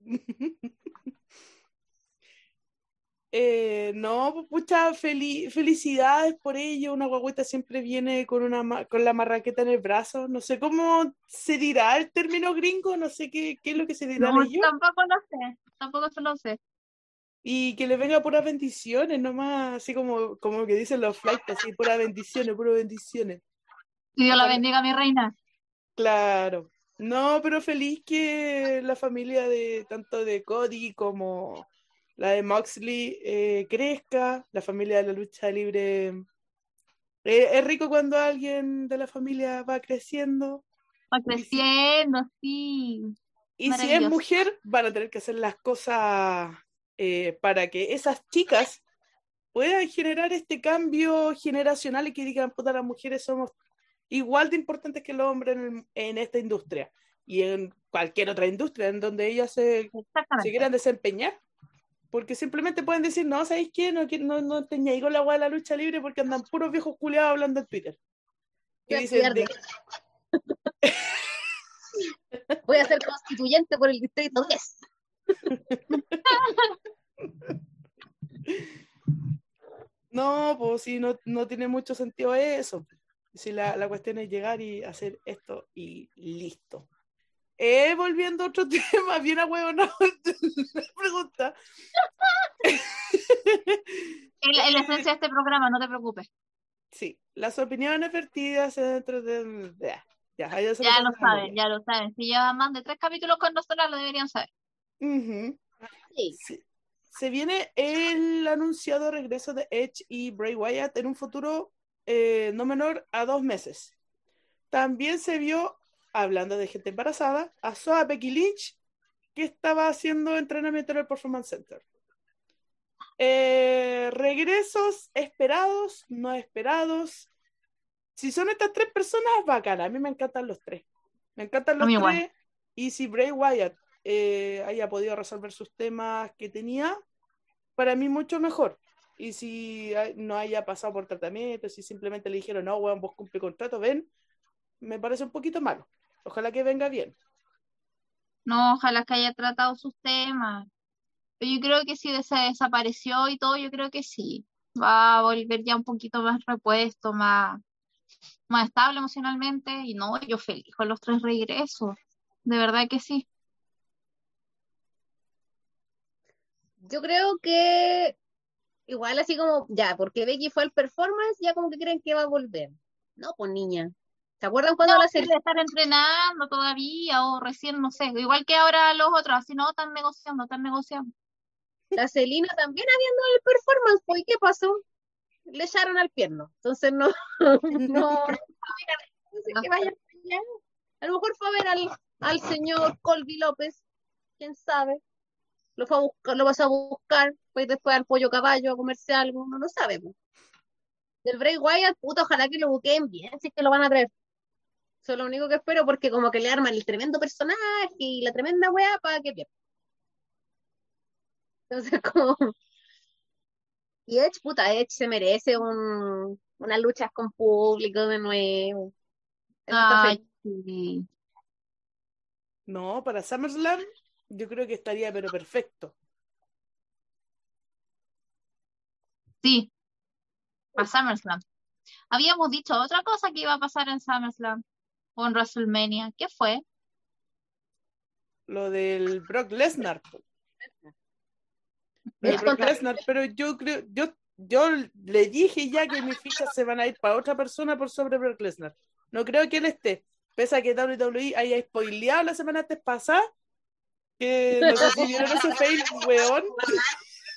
Eh, no, pucha, feli- felicidades por ello. Una guagüita siempre viene con una con la marraqueta en el brazo. No sé cómo se dirá el término gringo, no sé qué, qué es lo que se dirá No, tampoco lo sé, tampoco se lo sé. Y que le venga puras bendiciones, nomás, así como, como que dicen los flights, así, puras bendiciones, puras bendiciones. Que Dios la bendiga, mi reina. Claro. No, pero feliz que la familia de tanto de Cody como la de Moxley eh, crezca, la familia de la lucha libre. Eh, es rico cuando alguien de la familia va creciendo. Va creciendo, sí. y si es mujer, van a tener que hacer las cosas eh, para que esas chicas puedan generar este cambio generacional y que digan, puta, las mujeres somos igual de importantes que los hombres en, en esta industria y en cualquier otra industria en donde ellas se, se quieran desempeñar. Porque simplemente pueden decir, no, ¿sabéis qué? No, no, no te con la agua de la lucha libre porque andan puros viejos culiados hablando en Twitter. A dicen, de- Voy a ser constituyente por el distrito 10. no, pues sí, no, no tiene mucho sentido eso. Si la, la cuestión es llegar y hacer esto y listo. Eh, volviendo a otro tema, bien a huevo, no, pregunta. Es la, es la esencia de este programa, no te preocupes. Sí, las opiniones vertidas dentro del... Ya, ya, ya Ya lo de saben, ya lo saben. Si llevan más de tres capítulos con nosotros, lo deberían saber. Sí. Se, se viene el anunciado regreso de Edge y Bray Wyatt en un futuro eh, no menor a dos meses. También se vio, hablando de gente embarazada, a Soa Becky Lynch, que estaba haciendo entrenamiento en el Performance Center. Eh, regresos esperados, no esperados. Si son estas tres personas, bacán. A mí me encantan los tres. Me encantan A los mí igual. tres. Y si Bray Wyatt eh, haya podido resolver sus temas que tenía, para mí mucho mejor. Y si no haya pasado por tratamiento, si simplemente le dijeron, no, weón, vos cumple contrato, ven, me parece un poquito malo. Ojalá que venga bien. No, ojalá que haya tratado sus temas. Pero yo creo que si se desapareció y todo, yo creo que sí. Va a volver ya un poquito más repuesto, más, más estable emocionalmente. Y no, yo feliz con los tres regresos. De verdad que sí. Yo creo que igual así como, ya, porque Becky fue al performance, ya como que creen que va a volver. No, pues niña. ¿Se acuerdan cuando No, la debe serie estar entrenando todavía o recién, no sé. Igual que ahora los otros, así no, están negociando, están negociando. la Celina también habiendo el performance, pues, ¿y qué pasó? Le echaron al pierno. Entonces no, no, que. A lo mejor fue a ver al, al señor Colby López, quién sabe. Lo fue a buscar, lo vas a buscar, pues después al pollo caballo a comerse algo, no lo sabemos. Del Bray Wyatt, puta, ojalá que lo buqueen bien, si es que lo van a traer. Eso es lo único que espero, porque como que le arman el tremendo personaje y la tremenda weá para que pierda. Entonces, como. Y Edge, puta, Edge se merece un, unas luchas con público de nuevo. Ay, sí. No, para SummerSlam, yo creo que estaría, pero perfecto. Sí, para SummerSlam. Habíamos dicho otra cosa que iba a pasar en SummerSlam o en WrestleMania. ¿Qué fue? Lo del Brock Lesnar. Lo Brock Lesnar, pero yo creo, yo, yo le dije ya que mis fichas se van a ir para otra persona por sobre Brock Lesnar. No creo que él esté. Pese a que WWE haya spoileado la semana antes pasada, que si vieron ese fail, weón.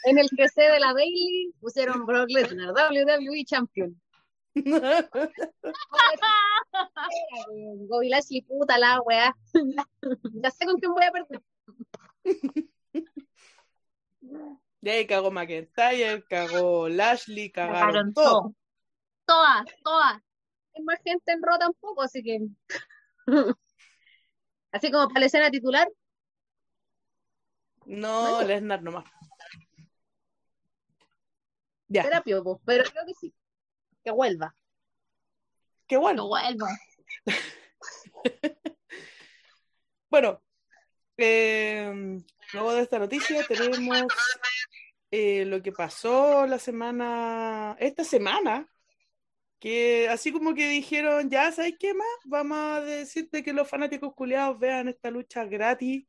En el PC de la Bailey pusieron Brock Lesnar, WWE Champion. Bobby Lashley, puta la weá. Ya sé con quién voy a perder. Y ahí cagó McIntyre, cagó Lashley, cagaron todo. todo. Todas, todas. Hay más gente en Raw tampoco, así que. Así como para la escena titular, No, Lesnar nomás. Ya, terapia, pues, pero creo que sí. Que vuelva. qué Lo bueno. vuelvo. Bueno, eh, luego de esta noticia tenemos eh, lo que pasó la semana, esta semana, que así como que dijeron, ya, ¿sabes qué más? Vamos a decirte que los fanáticos culiados vean esta lucha gratis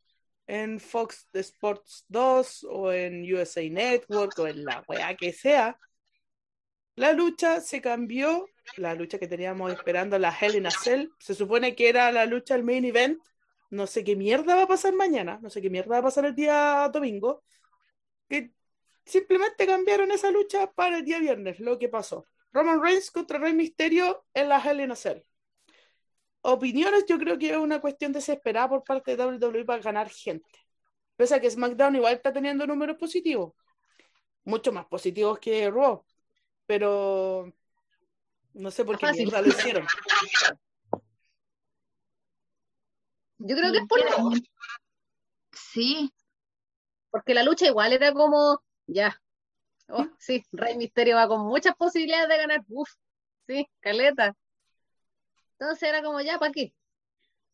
en Fox Sports 2 o en USA Network o en la weá que sea. La lucha se cambió, la lucha que teníamos esperando, la Hell in se supone que era la lucha del main event. No sé qué mierda va a pasar mañana, no sé qué mierda va a pasar el día domingo. Que simplemente cambiaron esa lucha para el día viernes, lo que pasó. Roman Reigns contra Rey Misterio en la Hell in. Opiniones, yo creo que es una cuestión desesperada por parte de WWE para ganar gente. Pese a que SmackDown igual está teniendo números positivos, mucho más positivos que Raw, pero no sé por qué mierda lo hicieron. Yo creo que es por eso, Sí, porque la lucha igual era como, ya, oh, sí, Rey Misterio va con muchas posibilidades de ganar, uf, sí, caleta. Entonces era como, ya, ¿para qué?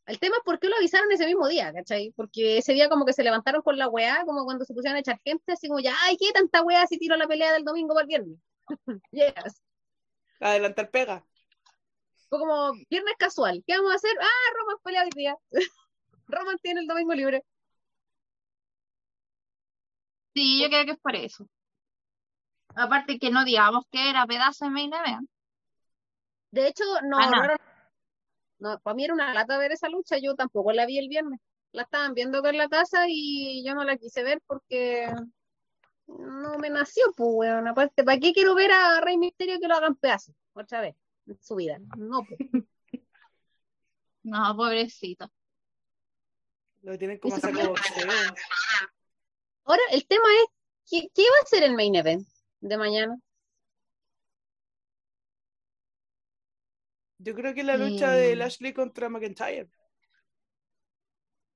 El tema es por qué lo avisaron ese mismo día, ¿cachai? Porque ese día como que se levantaron con la weá, como cuando se pusieron a echar gente, así como, ya, ay, ¿qué tanta weá si tiro la pelea del domingo para el viernes? Yes. Adelantar pega. Fue como viernes casual. ¿Qué vamos a hacer? Ah, Roman pelea hoy día. Roman tiene el domingo libre. sí, yo creo que es por eso. Aparte que no digamos que era pedazo de main event. De hecho, no Ah, no. para mí era una lata ver esa lucha. Yo tampoco la vi el viernes. La estaban viendo acá en la casa y yo no la quise ver porque no me nació, pues, weón. Aparte, ¿para qué quiero ver a Rey Misterio que lo hagan pedazos otra vez en su vida? No, pues. No, pobrecito. Lo tienen como fue- boxeo. Ahora, el tema es, ¿qué, qué va a ser el main event de mañana? Yo creo que la lucha de Mm. Lashley contra McIntyre.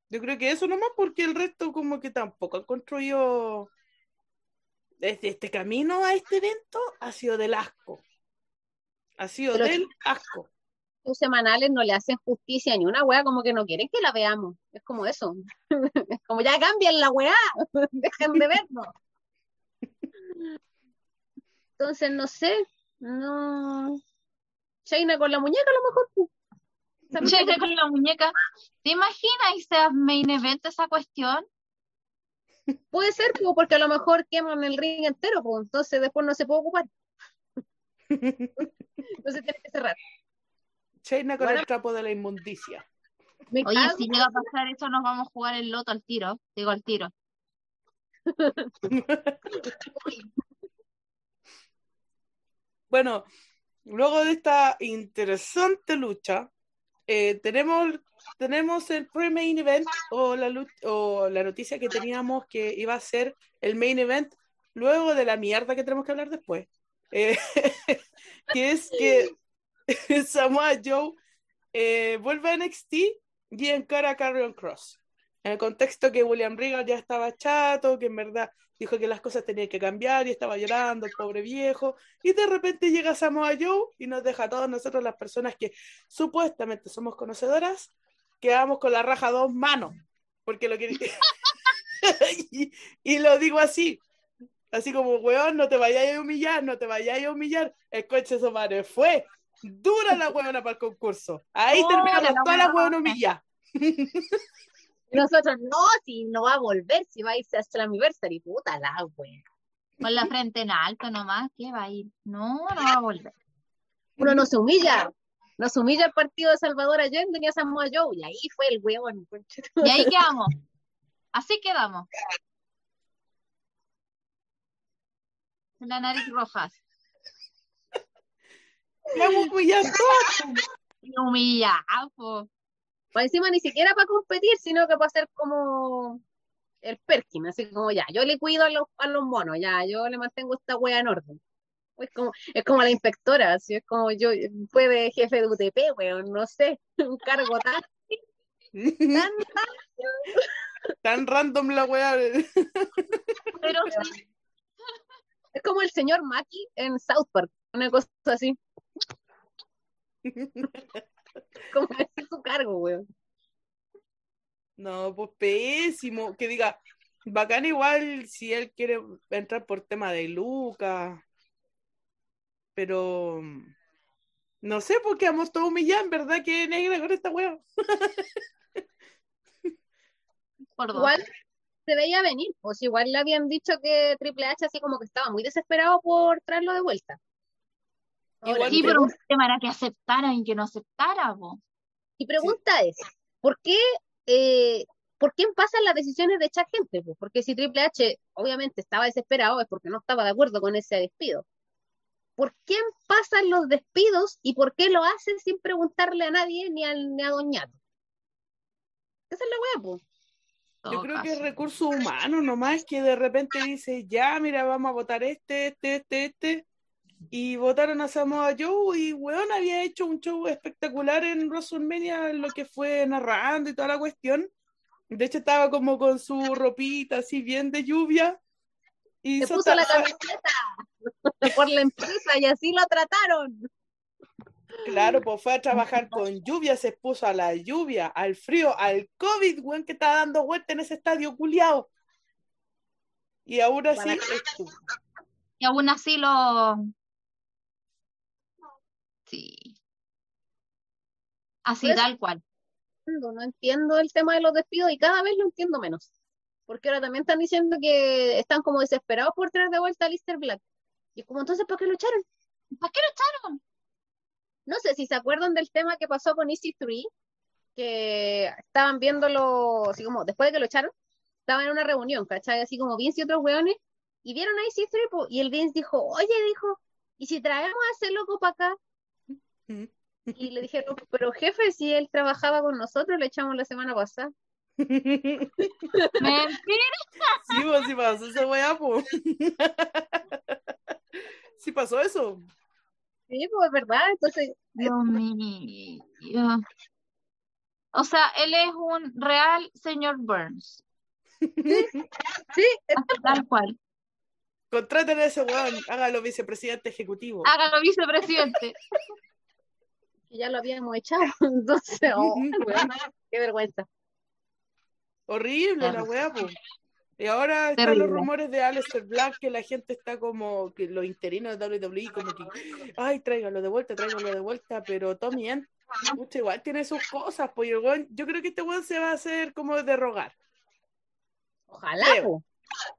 Yo creo que eso nomás porque el resto como que tampoco han construido desde este camino a este evento ha sido del asco. Ha sido Pero- del asco. Los semanales no le hacen justicia ni una wea, como que no quieren que la veamos. Es como eso. Es como ya cambian la weá, dejen de vernos. Entonces, no sé, no. Chaina con la muñeca a lo mejor. Checa con la muñeca. ¿Te imaginas y sea main event esa cuestión? Puede ser, pues, porque a lo mejor queman el ring entero, pues, entonces después no se puede ocupar. Entonces tiene que cerrar. Shayna con Bueno. el trapo de la inmundicia. Me Oye, cago. si llega a pasar eso, nos vamos a jugar el loto al tiro. Digo al tiro. Bueno, luego de esta interesante lucha, eh, tenemos, tenemos el pre-main event o la, o la noticia que teníamos que iba a ser el main event luego de la mierda que tenemos que hablar después. Eh, que es que Samoa Joe eh, vuelve a NXT y encara a Carrion Cross. En el contexto que William Regal ya estaba chato, que en verdad dijo que las cosas tenían que cambiar y estaba llorando el pobre viejo. Y de repente llega Samoa Joe y nos deja a todos nosotros, las personas que supuestamente somos conocedoras, quedamos con la raja dos manos. Porque lo que. y, y lo digo así. Así como, weón, no te vayáis a humillar, no te vayáis a humillar. El coche su madre fue dura la weona para el concurso. Ahí Oh, terminamos la todas las weona. Y nosotros, no, si no va a volver, si va a irse hasta el anniversary, puta la wea. Con la frente en alto nomás. ¿Qué va a ir? No, no va a volver. Uno no se humilla. Nos humilla el partido de Salvador Allende ni a Samoa Joe. Y ahí fue el weón. Y ahí quedamos. Así quedamos. Con La nariz roja. Vamos humillando. Y humillada, po. Para encima ni siquiera para competir, sino que para ser como el Perkin, así como ya, yo le cuido a los, a los monos, ya, yo le mantengo esta wea en orden. Es como, es como la inspectora, así es como yo, fue de jefe de UTP, weón, no sé, un cargo tan, tan Tan random la weá. Pero sí, Es como el señor Maki en South Park, una cosa así. Como ese es su cargo, weón. No, pues pésimo. Que diga, Bacán igual si él quiere entrar por tema de Lucas. Pero no sé por qué vamos todos humillados, en verdad que negra con esta dos. Igual se veía venir, pues igual le habían dicho que Triple H así como que estaba muy desesperado por traerlo de vuelta. Ahora, Igual Sí, pero un tema era que aceptara y que no aceptara, po. Mi pregunta es, ¿por qué, eh, ¿por quién pasan las decisiones de echar gente? po? Porque si Triple H obviamente estaba desesperado es porque no estaba de acuerdo con ese despido. ¿Por quién pasan los despidos y por qué lo hacen sin preguntarle a nadie ni, al, ni a Doñato? Esa es la weá, po. En Yo creo que es recurso humano nomás que de repente dice, ya, mira, vamos a votar este, este, este, este. Y votaron a Samoa Joe y weón había hecho un show espectacular en WrestleMania, en lo que fue narrando y toda la cuestión. De hecho estaba como con su ropita así bien de lluvia. Y Se puso la camiseta por la empresa y así lo trataron. Claro, pues fue a trabajar con lluvia, se expuso a la lluvia, al frío, al COVID, weón, que estaba dando vuelta en ese estadio culiao. Y aún así estuvo. Y aún así lo. Sí. Así, Por eso- tal cual. no entiendo el tema de los despidos y cada vez lo entiendo menos. Porque ahora también están diciendo que están como desesperados por traer de vuelta a Lister Black. Y es como, entonces, ¿para qué lo echaron? ¿Para qué lo echaron? No sé si se acuerdan del tema que pasó con EC3, que estaban viéndolo, así como, después de que lo echaron, estaban en una reunión, ¿cachai? Así como Vince y otros weones, y vieron a EC3, po, y el Vince dijo, oye, dijo, ¿y si traemos a ese loco para acá? Mm. Y le dijeron, pero jefe, si él trabajaba con nosotros, le echamos la semana pasada. Mentira. Sí, pues sí pasó esa weá, pues. Sí pasó eso. Sí, pues es verdad, entonces, Dios mío. O sea, él es un real señor Burns. sí, tal cual. Contraten a ese weón, hágalo vicepresidente ejecutivo. Hágalo vicepresidente. que ya lo habíamos echado, entonces, oh, weón, qué vergüenza. Horrible la weá, pues. Y ahora están Terrible. los rumores de Aleister Black que la gente está como, que los interinos de WWE como que, ay, tráigalo de vuelta, tráigalo de vuelta, pero Tommy End, pucha, igual tiene sus cosas, pues y el weón- yo creo que este weón se va a hacer como de rogar. Ojalá, Creo.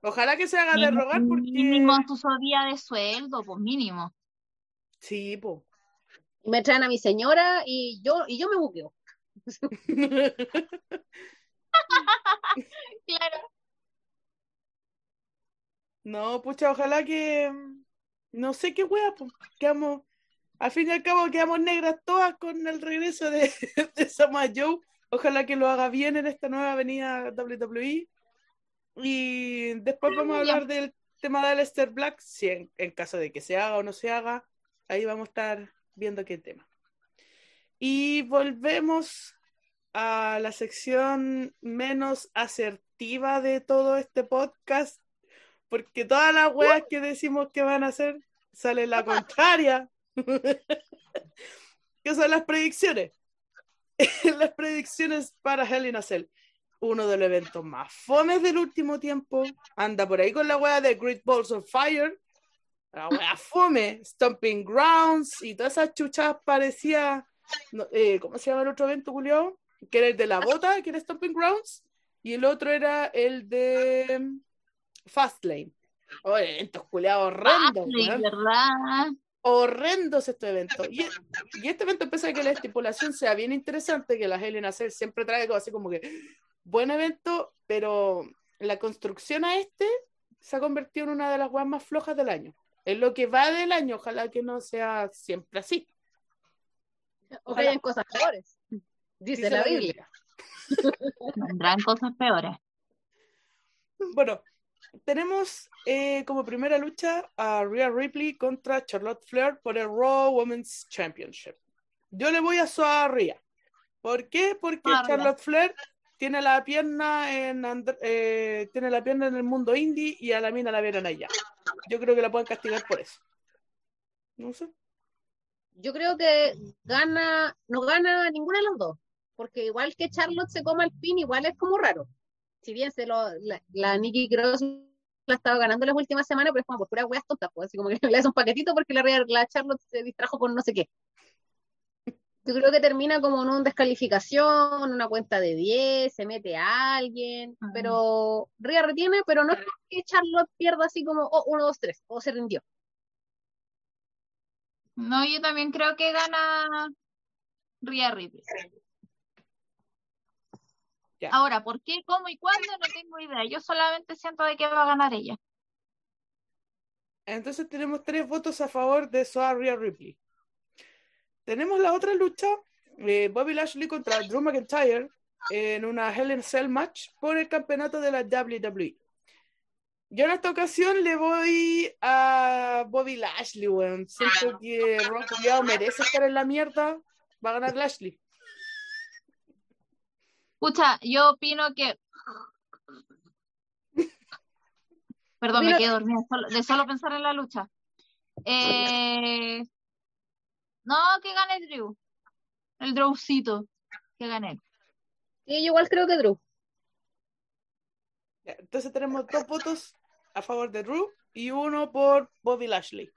Ojalá que se haga de rogar porque... Mínimo su día de sueldo, pues mínimo. Sí, pues. Y me traen a mi señora y yo, y yo me buqueo. Claro. No, pucha, ojalá que. No sé qué wea, pues. Quedamos. Al fin y al cabo, quedamos negras todas con el regreso de, de Samoa Joe. Ojalá que lo haga bien en esta nueva avenida WWE. Y después vamos a hablar del tema de Aleister Black, si en, en caso de que se haga o no se haga. Ahí vamos a estar viendo qué tema. Y volvemos a la sección menos asertiva de todo este podcast, porque todas las weas que decimos que van a hacer sale la contraria. ¿Qué son las predicciones? las predicciones para Hell in a Cell. Uno de los eventos más fomes del último tiempo. Anda por ahí con la wea de Great Balls of Fire. La wea fome. Stomping Grounds y todas esas chuchas parecía. no, eh, ¿Cómo se llama el otro evento, Julio? Que era el de la bota, que era Stomping Grounds. Y el otro era el de Fastlane. Oh, eventos culeados horrendos, Fastlane, weón. ¿verdad? horrendos estos eventos. Y, y este evento, pese a que la estipulación sea bien interesante, que la Helen Hacer siempre trae algo así como que buen evento, pero la construcción a este se ha convertido en una de las weas más flojas del año. Es lo que va del año, ojalá que no sea siempre así. O que Ojalá. hayan cosas peores. Dice, la Biblia. Vendrán cosas peores. Bueno, tenemos eh, como primera lucha a Rhea Ripley contra Charlotte Flair por el Raw Women's Championship. Yo le voy a su a Rhea. ¿Por qué? Porque Ah. Charlotte Flair tiene la pierna en and- eh, tiene la pierna en el mundo indie y a la mina la vieron allá. Yo creo que la pueden castigar por eso. No sé. Yo creo que gana, no gana ninguna de las dos. Porque igual que Charlotte se coma el pin, igual es como raro. Si bien se lo, la, la Nikki Cross la estaba ganando las últimas semanas, pero es como por puras weas tontas, pues, así como que le hace un paquetito porque la, la Charlotte se distrajo con no sé qué. Yo creo que termina como en una descalificación, una cuenta de 10, se mete a alguien, Ajá. pero Rhea retiene, pero no es que Charlotte pierda así como oh, 1, 2, 3, o se rindió. No, yo también creo que gana Rhea Ripley. Ya. Ahora, ¿por qué, cómo y cuándo? No tengo idea. Yo solamente siento de que va a ganar ella. Entonces tenemos tres votos a favor de Soa Rhea Ripley. Tenemos la otra lucha, eh, Bobby Lashley contra Drew McIntyre en una Hell in Cell match por el campeonato de la WWE. Yo en esta ocasión le voy a Bobby Lashley, weón. Siento que Ron merece estar en la mierda. Va a ganar Lashley. Escucha, yo opino que. Perdón, me quedé dormida solo- de solo pensar en la lucha. Eh, No, que gane Drew. El Drewcito. Que gane. Sí, yo igual creo que Drew. Entonces tenemos dos votos a favor de Drew y uno por Bobby Lashley.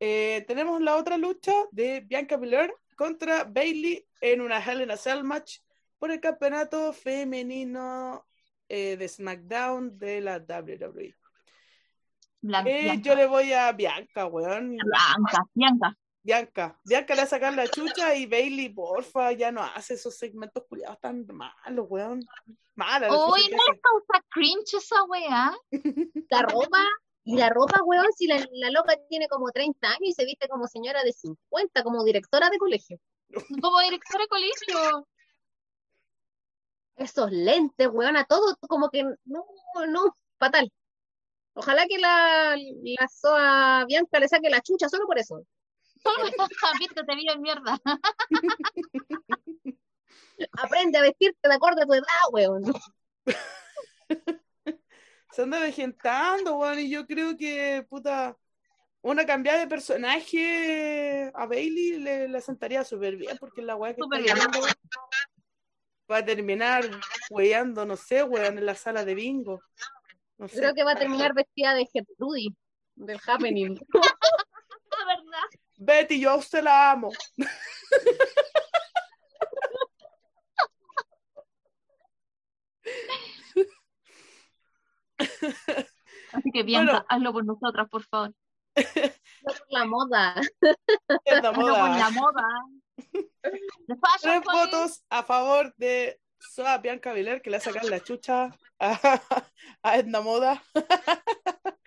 Eh, tenemos la otra lucha de Bianca Belair contra Bailey en una Hell in a Cell match por el campeonato femenino eh, de SmackDown de la WWE. Blanca, Eh, yo le voy a Bianca, weón. Bianca, Bianca. Bianca. Bianca le va a sacar la chucha y Bailey, porfa, ya no hace esos segmentos culiados tan malos, weón. Mala. que no hace. le causa cringe esa weá. La ropa, y la ropa, weón, si la, la loca tiene como 30 años y se viste como señora de 50, como directora de colegio. Como directora de colegio. Esos lentes, weón, a todo, como que no, no, fatal. Ojalá que la, la Soa Bianca le saque la chucha solo por eso. Viste, te vio en mierda. Aprende a vestirte de acuerdo a tu edad, weón. se anda vejentando, weón, y yo creo que, puta, una cambiada de personaje a Bailey le, le sentaría súper bien, porque la weá que está bien. Va a terminar weyando, no sé, weón, en la sala de bingo. No sé. Creo que va a terminar vestida de Gertrudy, del Happening. De verdad. Betty, yo a usted la amo. Así que Bianca, Bueno. hazlo por nosotras, por favor. No por la moda. Es la Hazlo por moda. la moda. Tres votos a favor de Soa Bianca Belair, que le sacar la chucha a, a Edna Moda.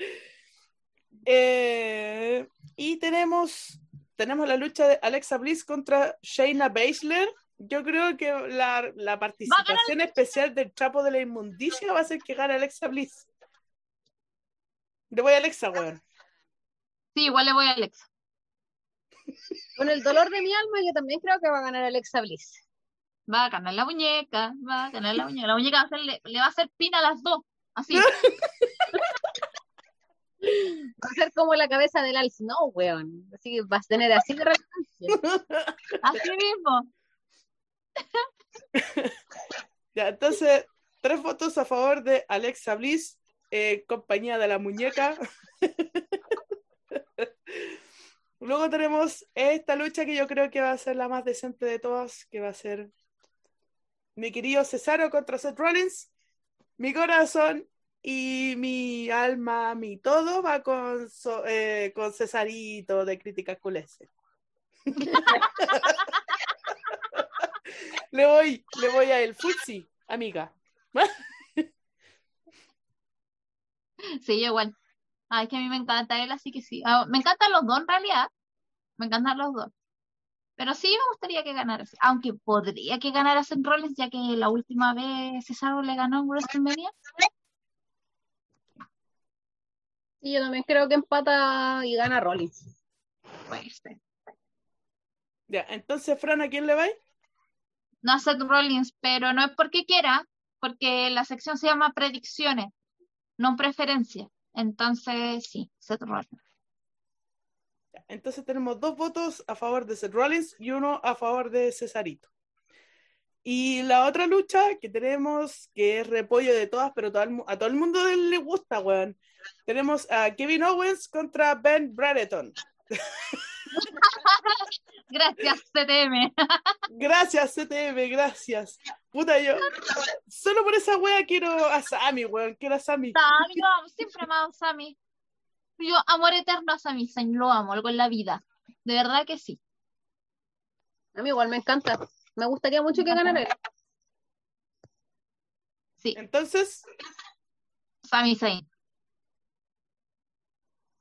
Eh, y tenemos, tenemos la lucha de Alexa Bliss contra Shayna Baszler. Yo creo que la, la participación especial del Chapo de la Inmundicia va a hacer que gane Alexa Bliss. Le voy a Alexa, weón. Sí, igual le voy a Alexa. Con el dolor de mi alma, yo también creo que va a ganar Alexa Bliss. Va a ganar la muñeca, va a ganar la muñeca. La muñeca va a hacerle- le va a hacer pin a las dos. Así. Va a ser como la cabeza del Al Snow, weón. Así que vas a tener así de relevancia. Así mismo. Ya, entonces, tres votos a favor de Alexa Bliss, eh, compañía de la muñeca. Luego tenemos esta lucha que yo creo que va a ser la más decente de todas, que va a ser mi querido Cesaro contra Seth Rollins. Mi corazón y mi alma, mi todo va con, so- eh, con Cesarito de Críticas Culeses. le voy, le voy a el Futsi, amiga. Sí, igual. Ay, es que a mí me encanta él, así que sí. Ah, me encantan los dos en realidad. Me encantan los dos. Pero sí me gustaría que ganara. Aunque podría que ganara Seth Rollins, ya que la última vez Cesaro le ganó en WrestleMania. Y yo también creo que empata y gana Rollins. Pues, sí. Ya, entonces, Fran, ¿a quién le va? no a Seth Rollins, pero no es porque quiera, porque la sección se llama predicciones, no preferencia. Entonces, sí, Seth Rollins. Entonces tenemos dos votos a favor de Seth Rollins y uno a favor de Cesarito. Y la otra lucha que tenemos, que es repollo de todas, pero todo el a todo el mundo le gusta, weón. Tenemos a Kevin Owens contra Ben Brereton. Gracias, CTM. Gracias, CTM, gracias. Puta, yo. Solo por esa wea quiero a Sammy, weón. Quiero a Sammy. Sammy, lo amo, siempre amado a Sammy. Yo, amor eterno a Sammy lo amo, con la vida. De verdad que sí. A mí igual me encanta. Me gustaría mucho que ganara él. Sí, Entonces, Sammy Zayn.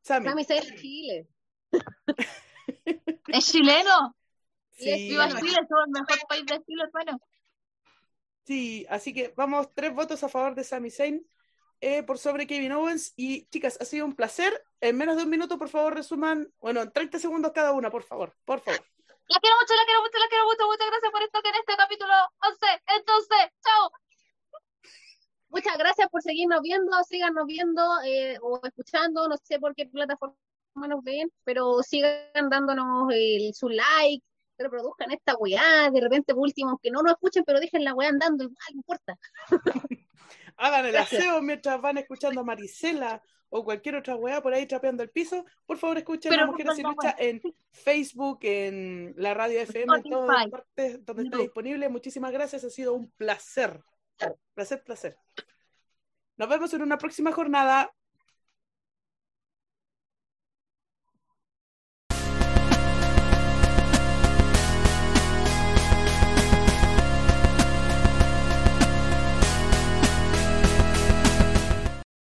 Sammy. Sammy Zayn de Chile. ¿Es chileno? Sí, Viva Chile, somos el mejor país de Chile, hermano. sí, así que vamos tres votos a favor de Sami Zayn eh, por sobre Kevin Owens. Y chicas, ha sido un placer. En menos de un minuto, por favor, resuman, bueno, en 30 segundos cada una, por favor, por favor. La quiero mucho, la quiero mucho, la quiero mucho. Muchas gracias por estar en este capítulo 11. Entonces, chao. Muchas gracias por seguirnos viendo, síganos viendo eh, o escuchando, no sé por qué plataforma nos ven, pero sigan dándonos el- su like, reproduzcan esta weá, de repente por último, que no nos escuchen, pero dejen la weá andando, igual, no importa. Hagan el Gracias. aseo mientras van escuchando a Marisela o cualquier otra weá por ahí trapeando el piso. Por favor, escuchen a Mujeres sin Lucha en Facebook, en la radio FM, en todas Spotify, partes donde está disponible. Muchísimas gracias, ha sido un placer. Placer, placer. Nos vemos en una próxima jornada.